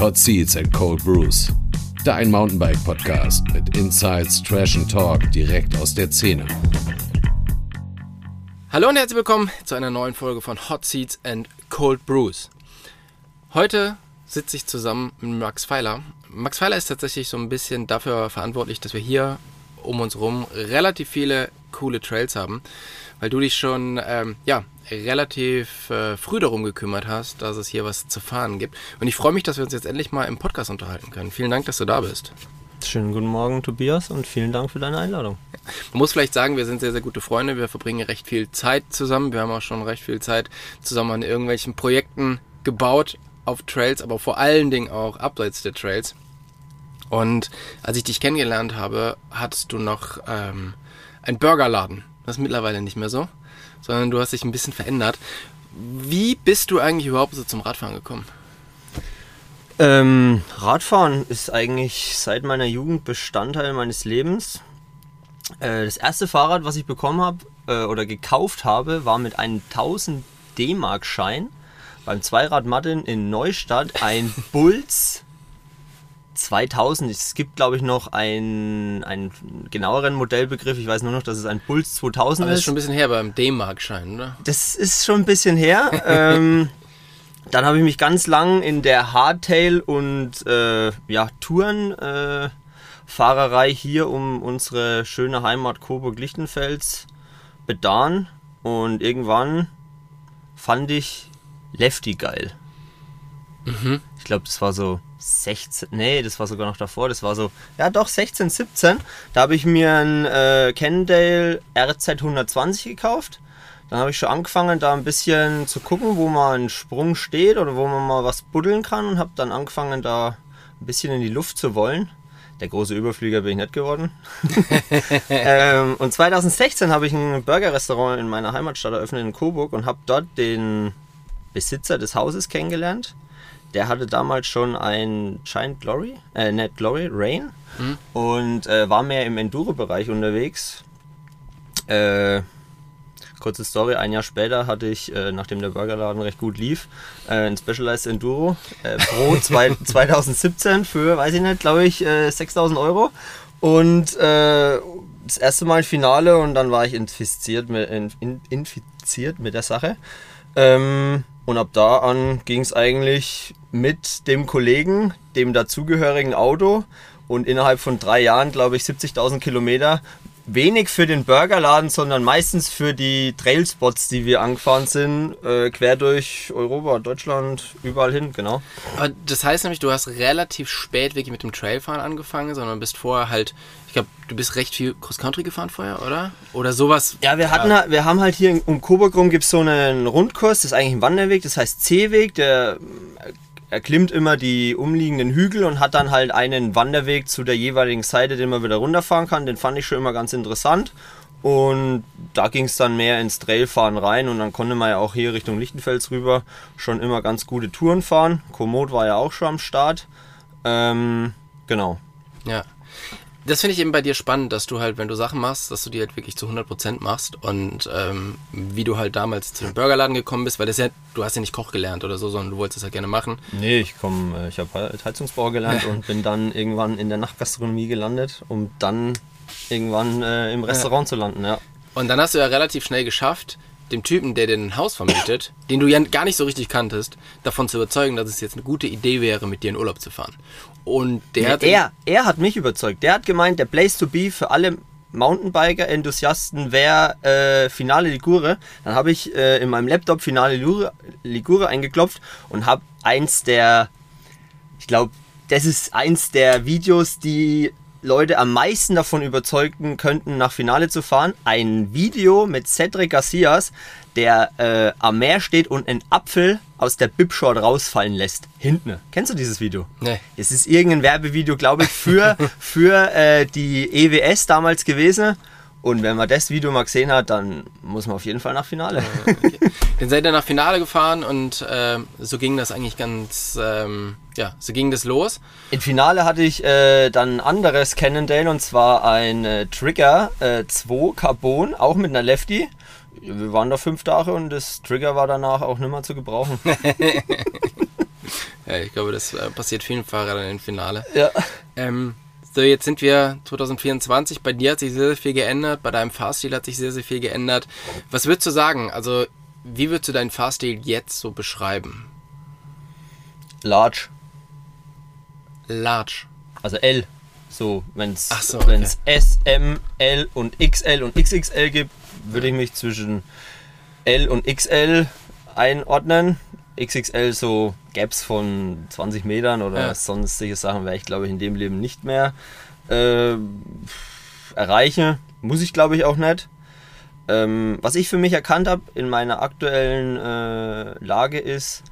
Hot Seats and Cold Brews. Dein Mountainbike-Podcast mit Insights, Trash and Talk direkt aus der Szene. Hallo und herzlich willkommen zu einer neuen Folge von Hot Seats and Cold Brews. Heute sitze ich zusammen mit Max Pfeiler. Max Pfeiler ist tatsächlich so ein bisschen dafür verantwortlich, dass wir hier um uns herum relativ viele coole Trails haben, weil du dich schon ähm, ja, relativ äh, früh darum gekümmert hast, dass es hier was zu fahren gibt. Und ich freue mich, dass wir uns jetzt endlich mal im Podcast unterhalten können. Vielen Dank, dass du da bist. Schönen guten Morgen, Tobias, und vielen Dank für deine Einladung. Man muss vielleicht sagen, wir sind sehr, sehr gute Freunde. Wir verbringen recht viel Zeit zusammen. Wir haben auch schon recht viel Zeit zusammen an irgendwelchen Projekten gebaut auf Trails, aber vor allen Dingen auch abseits der Trails. Und als ich dich kennengelernt habe, hattest du noch ähm, einen Burgerladen. Das ist mittlerweile nicht mehr so, sondern du hast dich ein bisschen verändert. Wie bist du eigentlich überhaupt so zum Radfahren gekommen? Ähm, Radfahren ist eigentlich seit meiner Jugend Bestandteil meines Lebens. Äh, das erste Fahrrad, was ich bekommen habe äh, oder gekauft habe, war mit einem 1000 D-Mark-Schein beim Zweirad Martin in Neustadt ein Bulls 2000. Es gibt, glaube ich, noch einen, einen genaueren Modellbegriff. Ich weiß nur noch, dass es ein Puls 2000 Aber das ist. ist schon ein bisschen her beim D-Mark-Schein, oder? Das ist schon ein bisschen her. ähm, dann habe ich mich ganz lang in der Hardtail und äh, ja, Tourenfahrerei äh, Fahrerei hier um unsere schöne Heimat Coburg-Lichtenfels bedan. Und irgendwann fand ich Lefty geil. Ich glaube, das war so 16, nee, das war sogar noch davor, das war so, ja doch, 16, 17. Da habe ich mir ein äh, Cannondale RZ 120 gekauft. Dann habe ich schon angefangen, da ein bisschen zu gucken, wo mal ein Sprung steht oder wo man mal was buddeln kann und habe dann angefangen, da ein bisschen in die Luft zu wollen. Der große Überflieger bin ich nicht geworden. ähm, und 2016 habe ich ein Burger-Restaurant in meiner Heimatstadt eröffnet in Coburg und habe dort den Besitzer des Hauses kennengelernt. Der hatte damals schon ein Giant Glory, äh, nicht Glory, Rain und äh, war mehr im Enduro-Bereich unterwegs. Äh, kurze Story, ein Jahr später hatte ich, äh, nachdem der Burgerladen recht gut lief, äh, ein Specialized Enduro äh, Pro zwei, 2017 für, weiß ich nicht, glaube ich, äh, 6000 Euro. Und äh, das erste Mal Finale und dann war ich infiziert mit, in, infiziert mit der Sache. Ähm, und ab da an ging es eigentlich mit dem Kollegen, dem dazugehörigen Auto und innerhalb von drei Jahren, glaube ich, 70.000 Kilometer. Wenig für den Burgerladen, sondern meistens für die Trailspots, die wir angefahren sind, äh, quer durch Europa, Deutschland, überall hin, genau. Aber das heißt nämlich, du hast relativ spät wirklich mit dem Trailfahren angefangen, sondern bist vorher halt, ich glaube, du bist recht viel Cross-Country gefahren vorher, oder? Oder sowas. Ja, wir hatten, halt- wir haben halt hier um Coburg rum gibt es so einen Rundkurs, das ist eigentlich ein Wanderweg, das heißt C-Weg, der äh, erklimmt immer die umliegenden Hügel und hat dann halt einen Wanderweg zu der jeweiligen Seite, den man wieder runterfahren kann. Den fand ich schon immer ganz interessant. Und da ging es dann mehr ins Trailfahren rein und dann konnte man ja auch hier Richtung Lichtenfels rüber schon immer ganz gute Touren fahren. Komoot war ja auch schon am Start. Ähm, genau. Ja. Das finde ich eben bei dir spannend, dass du halt, wenn du Sachen machst, dass du die halt wirklich zu 100% machst und ähm, wie du halt damals zu dem Burgerladen gekommen bist, weil das ja, du hast ja nicht Koch gelernt oder so, sondern du wolltest das ja gerne machen. Nee, ich komme, ich habe halt Heizungsbau gelernt und bin dann irgendwann in der Nachtgastronomie gelandet, um dann irgendwann äh, im Restaurant zu landen, ja. Und dann hast du ja relativ schnell geschafft, dem Typen, der dir ein Haus vermietet, den du ja gar nicht so richtig kanntest, davon zu überzeugen, dass es jetzt eine gute Idee wäre, mit dir in Urlaub zu fahren. Und der hat er, er hat mich überzeugt. Der hat gemeint, der Place to be für alle Mountainbiker, Enthusiasten wäre äh, Finale Ligure. Dann habe ich äh, in meinem Laptop Finale Ligure, Ligure eingeklopft und habe eins der, ich glaube, das ist eins der Videos, die Leute am meisten davon überzeugen könnten, nach Finale zu fahren. Ein Video mit Cedric Garcias, der äh, am Meer steht und einen Apfel aus der Bibshort rausfallen lässt. Hinten. Kennst du dieses Video? Nee. Es ist irgendein Werbevideo, glaube ich, für, für äh, die EWS damals gewesen. Und wenn man das Video mal gesehen hat, dann muss man auf jeden Fall nach Finale. Okay. Dann seid ihr nach Finale gefahren und ähm, so ging das eigentlich ganz, ähm, ja, so ging das los. Im Finale hatte ich äh, dann ein anderes Cannondale und zwar ein äh, Trigger äh, 2 Carbon, auch mit einer Lefty. Wir waren da fünf Tage und das Trigger war danach auch nicht mehr zu gebrauchen. Ja, ich glaube, das äh, passiert vielen Fahrrädern im Finale. Ja. Ähm, so, jetzt sind wir 2024. Bei dir hat sich sehr, sehr viel geändert. Bei deinem Fahrstil hat sich sehr, sehr viel geändert. Was würdest du sagen? Also, wie würdest du deinen Fahrstil jetzt so beschreiben? Large. Large. Also L. So, wenn es so, okay. S, M, L und XL und XXL gibt, würde ich mich zwischen L und XL einordnen. XXL so Gaps von 20 Metern oder Ja. sonstige Sachen werde ich glaube ich in dem Leben nicht mehr äh, erreichen. Muss ich glaube ich auch nicht. Ähm, was ich für mich erkannt habe in meiner aktuellen äh, Lage ist,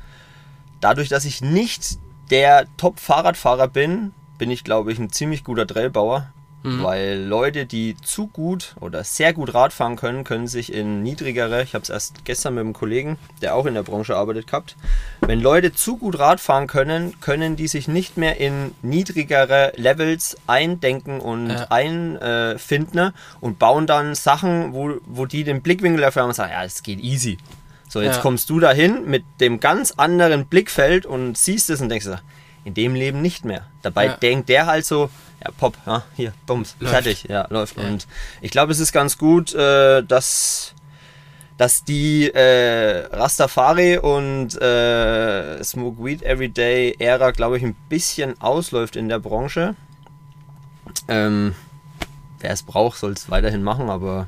dadurch, dass ich nicht der Top-Fahrradfahrer bin, bin ich, glaube ich, ein ziemlich guter Trailbauer. Weil Leute, die zu gut oder sehr gut Rad fahren können, können sich in niedrigere, ich habe es erst gestern mit einem Kollegen, der auch in der Branche arbeitet, gehabt, wenn Leute zu gut Rad fahren können, können die sich nicht mehr in niedrigere Levels eindenken und Ja. einfinden äh, und bauen dann Sachen, wo, wo die den Blickwinkel dafür haben und sagen, ja, es geht easy. So, jetzt Ja. kommst du dahin mit dem ganz anderen Blickfeld und siehst es und denkst, in dem Leben nicht mehr. Dabei Ja. denkt der halt so, ja, Pop, ja, hier, Bums, Läuft. fertig, ja, läuft. Ja. Und ich glaube, es ist ganz gut, äh, dass, dass die äh, Rastafari und äh, Smoke Weed Everyday Ära, glaube ich, ein bisschen ausläuft in der Branche. Ähm, wer es braucht, soll es weiterhin machen, aber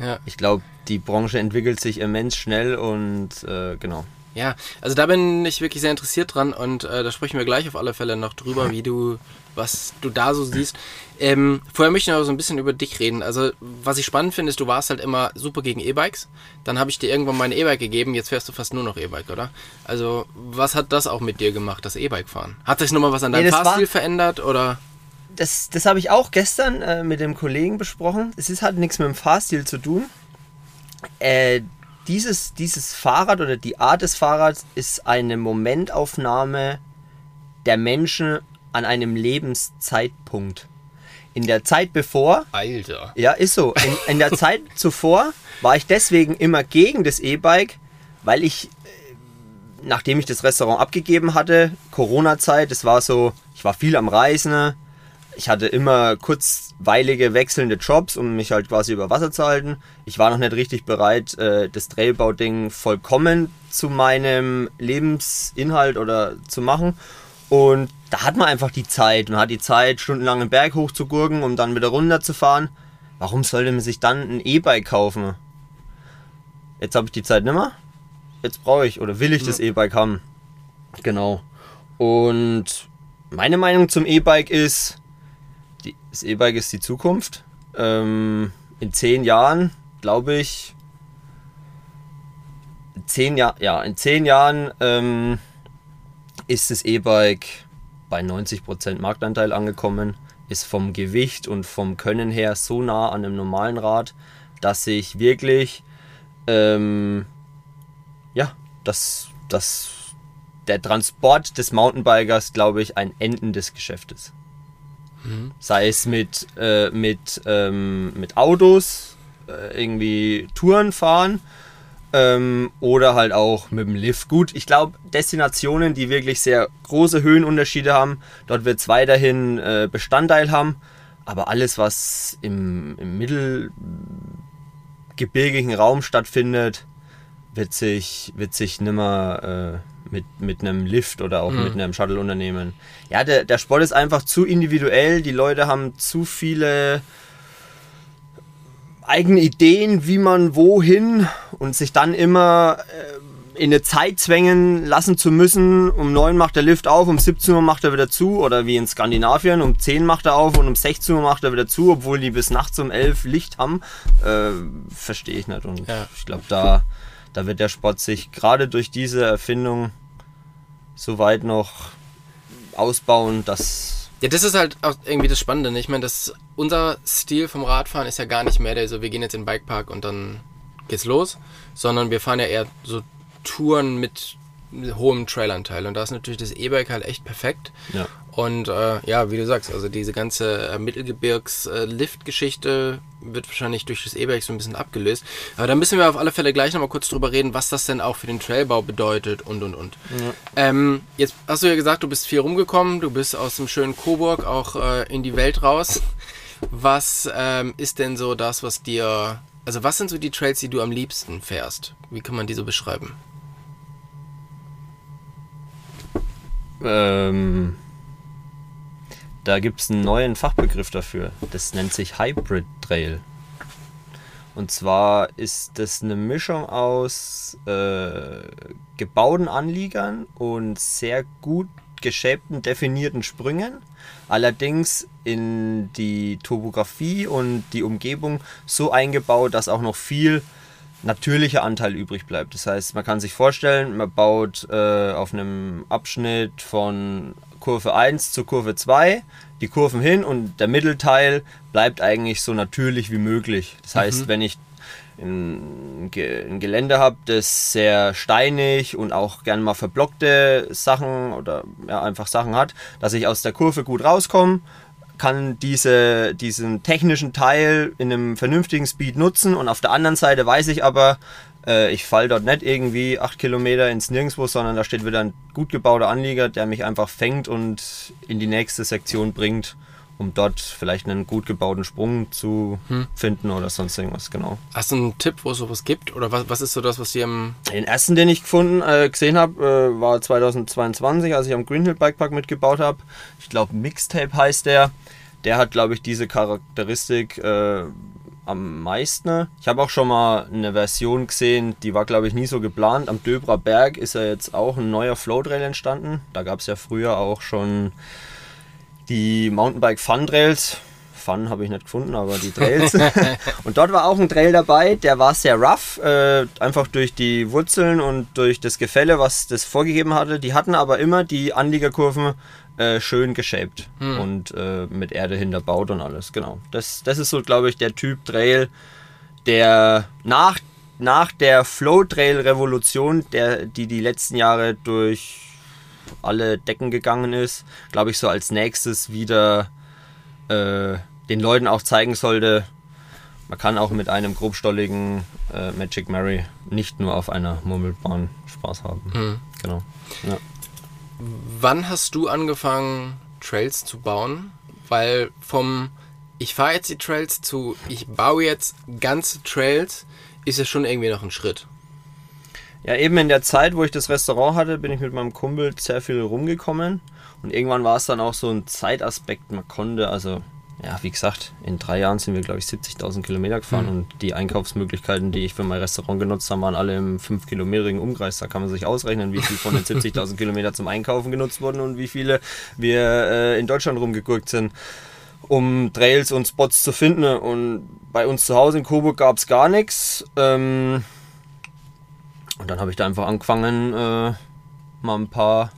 Ja. ich glaube, die Branche entwickelt sich immens schnell und äh, genau. Ja, also da bin ich wirklich sehr interessiert dran und äh, da sprechen wir gleich auf alle Fälle noch drüber, wie du, was du da so siehst. Ähm, vorher möchte ich noch so ein bisschen über dich reden. Also, was ich spannend finde, ist, du warst halt immer super gegen E-Bikes. Dann habe ich dir irgendwann mein E-Bike gegeben, jetzt fährst du fast nur noch E-Bike, oder? Also, was hat das auch mit dir gemacht, das E-Bike fahren? Hat sich nochmal was an deinem Nee, Fahrstil verändert oder? Das, das habe ich auch gestern äh, mit dem Kollegen besprochen. Es ist halt nichts mit dem Fahrstil zu tun. Äh, dieses, dieses Fahrrad oder die Art des Fahrrads ist eine Momentaufnahme der Menschen an einem Lebenszeitpunkt. In der Zeit bevor Alter. Ja, ist so. In, in der Zeit zuvor war ich deswegen immer gegen das E-Bike, weil ich, äh, nachdem ich das Restaurant abgegeben hatte, Corona-Zeit, das war so, ich war viel am Reisen, ich hatte immer kurzweilige wechselnde Jobs, um mich halt quasi über Wasser zu halten. Ich war noch nicht richtig bereit, äh, das Trailbau-Ding vollkommen zu meinem Lebensinhalt oder zu machen. Und da hat man einfach die Zeit. Man hat die Zeit, stundenlang den Berg hoch zu gurken, um dann wieder runter zu fahren. Warum sollte man sich dann ein E-Bike kaufen? Jetzt habe ich die Zeit nimmer. Jetzt brauche ich oder will ich das E-Bike haben. Genau. Und meine Meinung zum E-Bike ist, das E-Bike ist die Zukunft. Ähm, in zehn Jahren, glaube ich, zehn, Jahr, ja, in zehn Jahren ähm, ist das E-Bike bei 90% Marktanteil angekommen, ist vom Gewicht und vom Können her so nah an einem normalen Rad, dass ich wirklich, ähm, ja, dass, dass der Transport des Mountainbikers, glaube ich, ein endendes Geschäft ist. Sei es mit, äh, mit, ähm, mit Autos, äh, irgendwie Touren fahren ähm, oder halt auch mit dem Lift. Gut, ich glaube, Destinationen, die wirklich sehr große Höhenunterschiede haben, dort wird es weiterhin äh, Bestandteil haben. Aber alles, was im, im mittelgebirgigen Raum stattfindet, wird sich, wird sich nimmer äh, mit, mit einem Lift oder auch mit einem Shuttle-Unternehmen. Ja, der, der Sport ist einfach zu individuell. Die Leute haben zu viele eigene Ideen, wie man wohin und sich dann immer äh, in eine Zeit zwängen lassen zu müssen. Um 9 macht der Lift auf, um 17 Uhr macht er wieder zu oder wie in Skandinavien, um 10 macht er auf und um 16 Uhr macht er wieder zu, obwohl die bis nachts um 11 Licht haben. Äh, Verstehe ich nicht und Ja. ich glaube, da, da wird der Sport sich gerade durch diese Erfindung so weit noch ausbauen, dass Ja, das ist halt auch irgendwie das Spannende. ne? Ich meine, das, unser Stil vom Radfahren ist ja gar nicht mehr der so, wir gehen jetzt in den Bikepark und dann geht's los, sondern wir fahren ja eher so Touren mit hohem Trailanteil. Und da ist natürlich das E-Bike halt echt perfekt. Ja. Und äh, ja, wie du sagst, also diese ganze äh, Mittelgebirgs-Lift-Geschichte wird wahrscheinlich durch das E-Bike so ein bisschen abgelöst. Aber da müssen wir auf alle Fälle gleich nochmal kurz drüber reden, was das denn auch für den Trailbau bedeutet und und und. Ja. Ähm, jetzt hast du ja gesagt, du bist viel rumgekommen, du bist aus dem schönen Coburg auch äh, in die Welt raus. Was ähm, ist denn so das, was dir. Also, was sind so die Trails, die du am liebsten fährst? Wie kann man die so beschreiben? Ähm, da gibt es einen neuen Fachbegriff dafür. Das nennt sich Hybrid Trail. Und zwar ist das eine Mischung aus äh, gebauten Anliegern und sehr gut geshapten, definierten Sprüngen. Allerdings in die Topografie und die Umgebung so eingebaut, dass auch noch viel natürlicher Anteil übrig bleibt. Das heißt, man kann sich vorstellen, man baut äh, auf einem Abschnitt von Kurve 1 zu Kurve 2 die Kurven hin und der Mittelteil bleibt eigentlich so natürlich wie möglich. Das heißt, Mhm. wenn ich ein, ein Gelände habe, das sehr steinig und auch gerne mal verblockte Sachen oder ja, einfach Sachen hat, dass ich aus der Kurve gut rauskomme, kann diese, diesen technischen Teil in einem vernünftigen Speed nutzen und auf der anderen Seite weiß ich aber, äh, ich falle dort nicht irgendwie acht Kilometer ins Nirgendwo, sondern da steht wieder ein gut gebauter Anlieger, der mich einfach fängt und in die nächste Sektion bringt, um dort vielleicht einen gut gebauten Sprung zu finden oder sonst irgendwas, genau. Hast du einen Tipp, wo es sowas gibt? Oder was, was ist so das, was dir am. Den ersten, den ich gefunden, äh, gesehen habe, äh, war 2022, als ich am Greenhill Bikepark mitgebaut habe. Ich glaube, Mixtape heißt der. Der hat, glaube ich, diese Charakteristik äh, am meisten. Ich habe auch schon mal eine Version gesehen, die war, glaube ich, nie so geplant. Am Döbrer Berg ist ja jetzt auch ein neuer Floatrail entstanden. Da gab es ja früher auch schon die Mountainbike Fun Trails. Fun habe ich nicht gefunden, aber die Trails. und dort war auch ein Trail dabei, der war sehr rough, äh, einfach durch die Wurzeln und durch das Gefälle, was das vorgegeben hatte. Die hatten aber immer die Anliegerkurven äh, schön geshaped und äh, mit Erde hinterbaut und alles. Genau. Das, das ist so, glaube ich, der Typ Trail, der nach, nach der Flow Trail Revolution, der, die die letzten Jahre durch alle Decken gegangen ist, glaube ich, so als nächstes wieder äh, den Leuten auch zeigen sollte, man kann auch mit einem grobstolligen äh, Magic Mary nicht nur auf einer Murmelbahn Spaß haben. Genau. Ja. Wann hast du angefangen, Trails zu bauen? Weil vom ich fahre jetzt die Trails zu ich baue jetzt ganze Trails ist ja schon irgendwie noch ein Schritt. ja, eben in der Zeit, wo ich das Restaurant hatte, bin ich mit meinem Kumpel sehr viel rumgekommen. Und irgendwann war es dann auch so ein Zeitaspekt. Man konnte, also, ja, wie gesagt, in drei Jahren sind wir, glaube ich, 70.000 Kilometer gefahren. Und die Einkaufsmöglichkeiten, die ich für mein Restaurant genutzt habe, waren alle im 5-kilometrigen Umkreis. Da kann man sich ausrechnen, wie viel von den 70.000 Kilometern zum Einkaufen genutzt wurden und wie viele wir äh, in Deutschland rumgegurkt sind, um Trails und Spots zu finden. Und bei uns zu Hause in Coburg gab es gar nichts. Ähm, und dann habe ich da einfach angefangen, äh, mal ein paar,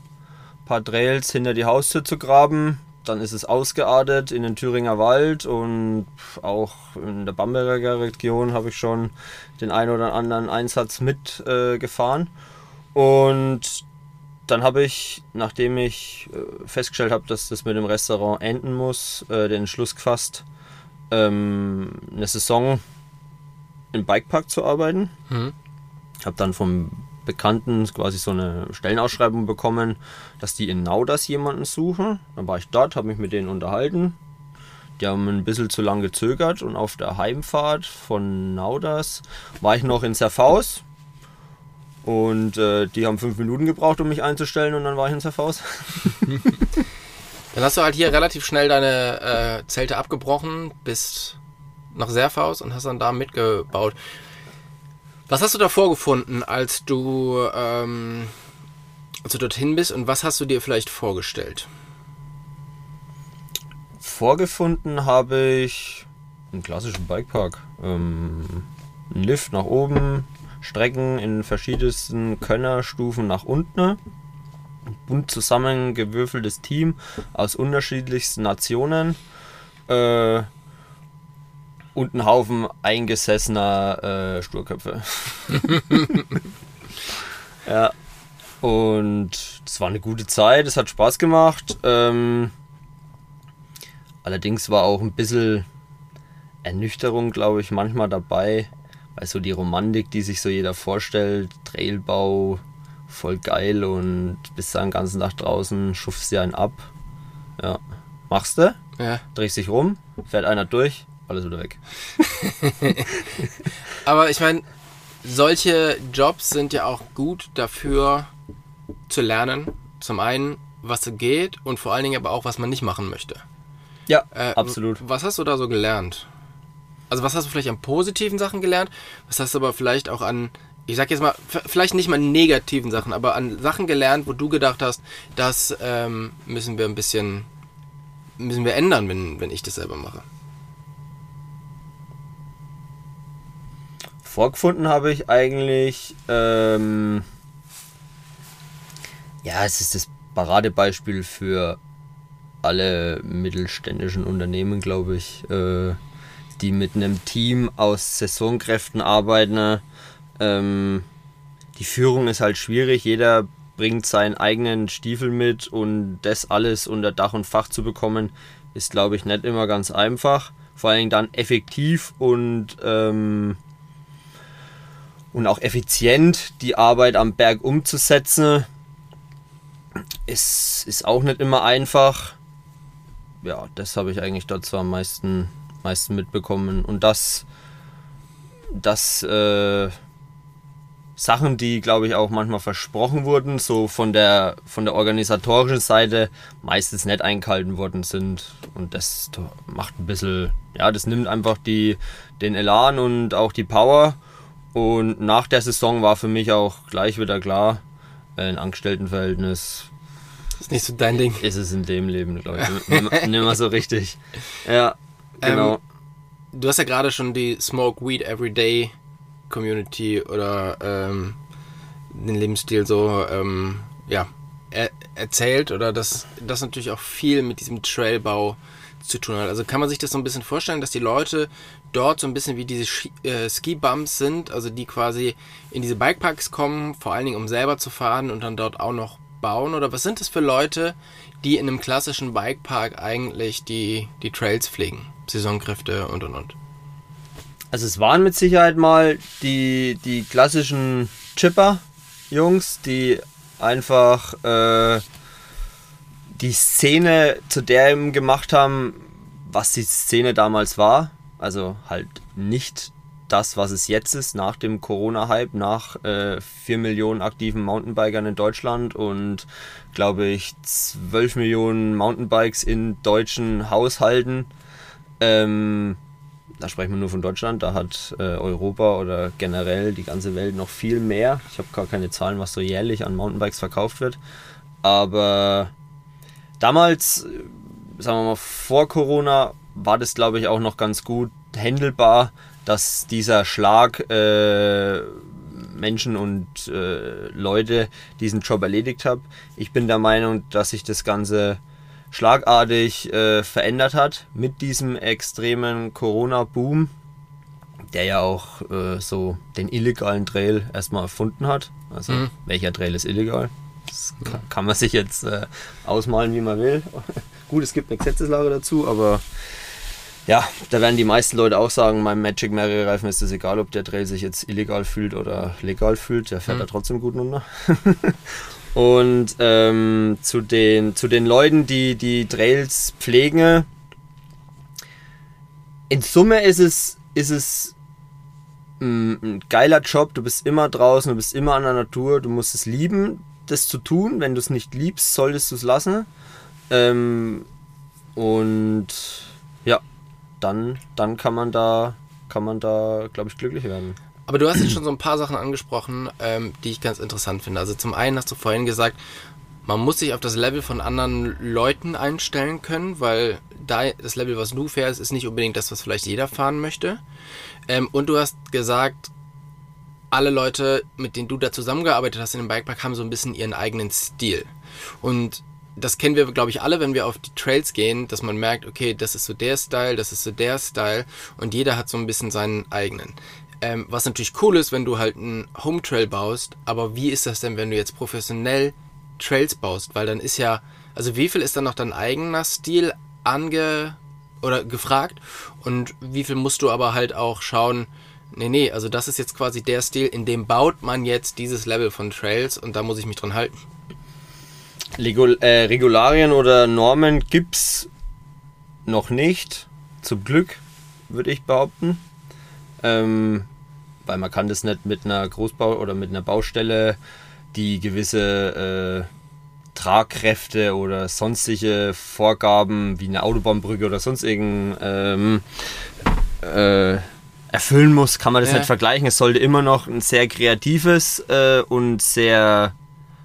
paar Trails hinter die Haustür zu graben. Dann ist es ausgeartet in den Thüringer Wald und auch in der Bamberger Region habe ich schon den einen oder anderen Einsatz mitgefahren. Äh, und dann habe ich, nachdem ich äh, festgestellt habe, dass das mit dem Restaurant enden muss, äh, den Entschluss gefasst, ähm, eine Saison im Bikepark zu arbeiten. Mhm. Ich habe dann vom Bekannten quasi so eine Stellenausschreibung bekommen, dass die in Nauders jemanden suchen. Dann war ich dort, habe mich mit denen unterhalten. Die haben ein bisschen zu lang gezögert und auf der Heimfahrt von Nauders war ich noch in Serfaus. Und äh, die haben fünf Minuten gebraucht, um mich einzustellen und dann war ich in Serfaus. Dann hast du halt hier relativ schnell deine äh, Zelte abgebrochen, bist nach Serfaus und hast dann da mitgebaut. Was hast du da vorgefunden, als du, ähm, als du dorthin bist und was hast du dir vielleicht vorgestellt? Vorgefunden habe ich einen klassischen Bikepark. Ähm, einen Lift nach oben, Strecken in verschiedensten Könnerstufen nach unten. Ein bunt zusammengewürfeltes Team aus unterschiedlichsten Nationen. Äh, und ein Haufen eingesessener äh, Sturköpfe. ja. Und es war eine gute Zeit, es hat Spaß gemacht. Ähm, allerdings war auch ein bisschen Ernüchterung, glaube ich, manchmal dabei. Weil so die Romantik, die sich so jeder vorstellt, Trailbau, voll geil und bist dann den ganzen Tag draußen, schufst dir einen ab. Ja. Machst du, Ja. drehst dich rum, fährt einer durch, alles wieder weg. Aber ich meine, solche Jobs sind ja auch gut dafür zu lernen. Zum einen, was geht und vor allen Dingen aber auch, was man nicht machen möchte. Ja, Äh, absolut. Was hast du da so gelernt? Also was hast du vielleicht an positiven Sachen gelernt? Was hast du aber vielleicht auch an, ich sag jetzt mal, vielleicht nicht mal negativen Sachen, aber an Sachen gelernt, wo du gedacht hast, das ähm, müssen wir ein bisschen, müssen wir ändern, wenn, wenn ich das selber mache. Vorgefunden habe ich eigentlich, ähm, ja, es ist das Paradebeispiel für alle mittelständischen Unternehmen, glaube ich, äh, die mit einem Team aus Saisonkräften arbeiten. Ähm, die Führung ist halt schwierig, jeder bringt seinen eigenen Stiefel mit und das alles unter Dach und Fach zu bekommen, ist, glaube ich, nicht immer ganz einfach. Vor allem dann effektiv und ähm, und auch effizient die Arbeit am Berg umzusetzen, ist, ist auch nicht immer einfach. Ja, das habe ich eigentlich dort so am meisten, meisten mitbekommen. Und das, das äh, Sachen, die, glaube ich, auch manchmal versprochen wurden, so von der, von der organisatorischen Seite meistens nicht eingehalten worden sind. Und das macht ein bisschen, ja, das nimmt einfach die, den Elan und auch die Power. Und nach der Saison war für mich auch gleich wieder klar, ein Angestelltenverhältnis ist nicht so dein Ding. ist es in dem Leben, glaube ich, nicht mehr so richtig. Ja, genau. Du hast ja gerade schon die Smoke Weed Everyday Community oder ähm, den Lebensstil so ähm, ja, er erzählt oder dass das natürlich auch viel mit diesem Trailbau zu tun hat. Also kann man sich das so ein bisschen vorstellen, dass die Leute dort so ein bisschen wie diese Ski, äh, Ski-Bumps sind, also die quasi in diese Bikeparks kommen, vor allen Dingen um selber zu fahren und dann dort auch noch bauen? Oder was sind das für Leute, die in einem klassischen Bikepark eigentlich die, die Trails pflegen? Saisonkräfte und und und. Also es waren mit Sicherheit mal die, die klassischen Chipper-Jungs, die einfach äh, die Szene zu dem gemacht haben, was die Szene damals war. Also halt nicht das, was es jetzt ist, nach dem Corona-Hype, nach äh, 4 Millionen aktiven Mountainbikern in Deutschland und glaube ich 12 Millionen Mountainbikes in deutschen Haushalten. Ähm, da sprechen wir nur von Deutschland, da hat äh, Europa oder generell die ganze Welt noch viel mehr. Ich habe gar keine Zahlen, was so jährlich an Mountainbikes verkauft wird. Aber damals, sagen wir mal vor Corona, war das glaube ich auch noch ganz gut handelbar, dass dieser Schlag äh, Menschen und äh, Leute diesen Job erledigt hat. Ich bin der Meinung, dass sich das Ganze schlagartig äh, verändert hat mit diesem extremen Corona-Boom, der ja auch äh, so den illegalen Trail erstmal erfunden hat. Also Mhm. welcher Trail ist illegal? Das kann, kann man sich jetzt äh, ausmalen, wie man will. Gut, es gibt eine Gesetzeslage dazu, aber ja, da werden die meisten Leute auch sagen, meinem Magic Mary Reifen ist es egal, ob der Trail sich jetzt illegal fühlt oder legal fühlt, der fährt Mhm. da trotzdem gut runter. Und ähm, zu, den, zu den Leuten, die die Trails pflegen, in Summe ist es, ist es mm, ein geiler Job. Du bist immer draußen, du bist immer an der Natur, du musst es lieben, das zu tun. Wenn du es nicht liebst, solltest du es lassen. Ähm, und ja, dann, dann kann man da, kann man da, glaube ich, glücklich werden. Aber du hast jetzt schon so ein paar Sachen angesprochen, ähm, die ich ganz interessant finde. Also zum einen hast du vorhin gesagt, man muss sich auf das Level von anderen Leuten einstellen können, weil da das Level, was du fährst, ist nicht unbedingt das, was vielleicht jeder fahren möchte. Ähm, und du hast gesagt, alle Leute, mit denen du da zusammengearbeitet hast in dem Bikepark, haben so ein bisschen ihren eigenen Stil. Und das kennen wir, glaube ich, alle, wenn wir auf die Trails gehen, dass man merkt, okay, das ist so der Style, das ist so der Style und jeder hat so ein bisschen seinen eigenen. Ähm, was natürlich cool ist, wenn du halt einen Home Trail baust, aber wie ist das denn, wenn du jetzt professionell Trails baust? Weil dann ist ja, also wie viel ist dann noch dein eigener Stil ange oder gefragt und wie viel musst du aber halt auch schauen, nee, nee, also das ist jetzt quasi der Stil, in dem baut man jetzt dieses Level von Trails und da muss ich mich dran halten. Legul äh, Regularien oder Normen gibt's noch nicht, zum Glück, würde ich behaupten. Ähm, weil man kann das nicht mit einer Großbau oder mit einer Baustelle, die gewisse äh, Tragkräfte oder sonstige Vorgaben wie eine Autobahnbrücke oder sonst irgend ähm, äh, erfüllen muss, kann man das Ja. nicht vergleichen. Es sollte immer noch ein sehr kreatives äh, und sehr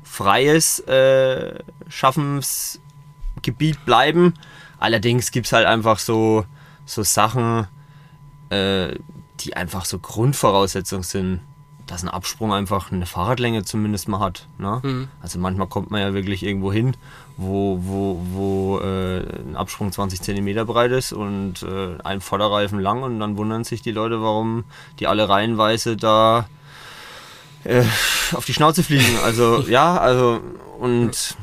freies äh, Schaffensgebiet bleiben. Allerdings gibt es halt einfach so, so Sachen, äh, die einfach so Grundvoraussetzungen sind, dass ein Absprung einfach eine Fahrradlänge zumindest mal hat. Ne? Also manchmal kommt man ja wirklich irgendwo hin, wo, wo, wo äh, ein Absprung 20 cm breit ist und äh, ein Vorderreifen lang und dann wundern sich die Leute, warum die alle reihenweise da äh, auf die Schnauze fliegen. Also ja, also und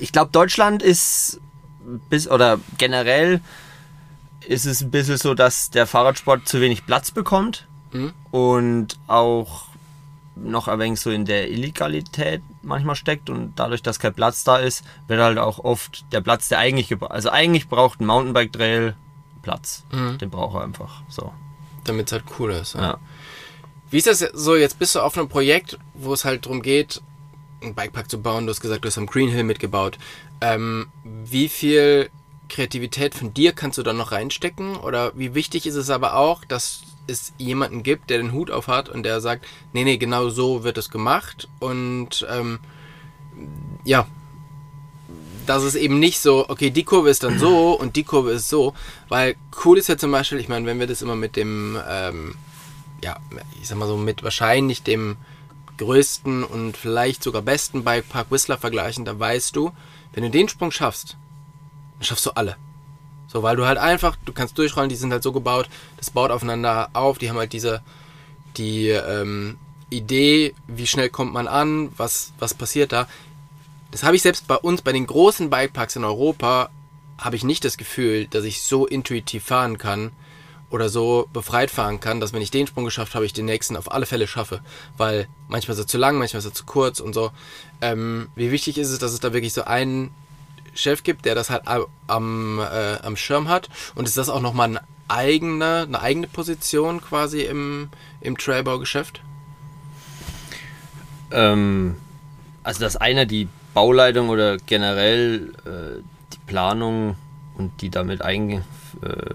ich glaube, Deutschland ist bis oder generell ist es ein bisschen so, dass der Fahrradsport zu wenig Platz bekommt Mhm. und auch noch ein wenig so in der Illegalität manchmal steckt und dadurch, dass kein Platz da ist, wird halt auch oft der Platz, der eigentlich gebraucht, also eigentlich braucht ein Mountainbike-Trail Platz. Mhm. Den braucht er einfach. So. Damit es halt cool ist. Ja. Wie ist das so? Jetzt bist du auf einem Projekt, wo es halt darum geht, einen Bikepark zu bauen. Du hast gesagt, du hast am Green Hill mitgebaut. Ähm, wie viel Kreativität von dir kannst du da noch reinstecken? Oder wie wichtig ist es aber auch, dass es jemanden gibt, der den Hut auf hat und der sagt, nee, nee, genau so wird es gemacht. Und ähm, ja, dass es eben nicht so, okay, die Kurve ist dann so und die Kurve ist so. Weil cool ist ja zum Beispiel, ich meine, wenn wir das immer mit dem, ähm, ja, ich sag mal so, mit wahrscheinlich dem größten und vielleicht sogar besten Bikepark Whistler vergleichen, da weißt du, wenn du den Sprung schaffst, dann schaffst du alle. So, weil du halt einfach, du kannst durchrollen, die sind halt so gebaut, das baut aufeinander auf, die haben halt diese, die ähm, Idee, wie schnell kommt man an, was, was passiert da. Das habe ich selbst bei uns, bei den großen Bikeparks in Europa, habe ich nicht das Gefühl, dass ich so intuitiv fahren kann oder so befreit fahren kann, dass wenn ich den Sprung geschafft habe, ich den nächsten auf alle Fälle schaffe. Weil manchmal ist er zu lang, manchmal ist er zu kurz und so. Ähm, wie wichtig ist es, dass es da wirklich so einen Chef gibt, der das halt am, äh, am Schirm hat? Und ist das auch nochmal eine eigene, eine eigene Position quasi im, im Trailbaugeschäft? Ähm, also dass einer die Bauleitung oder generell äh, die Planung und die damit einge äh,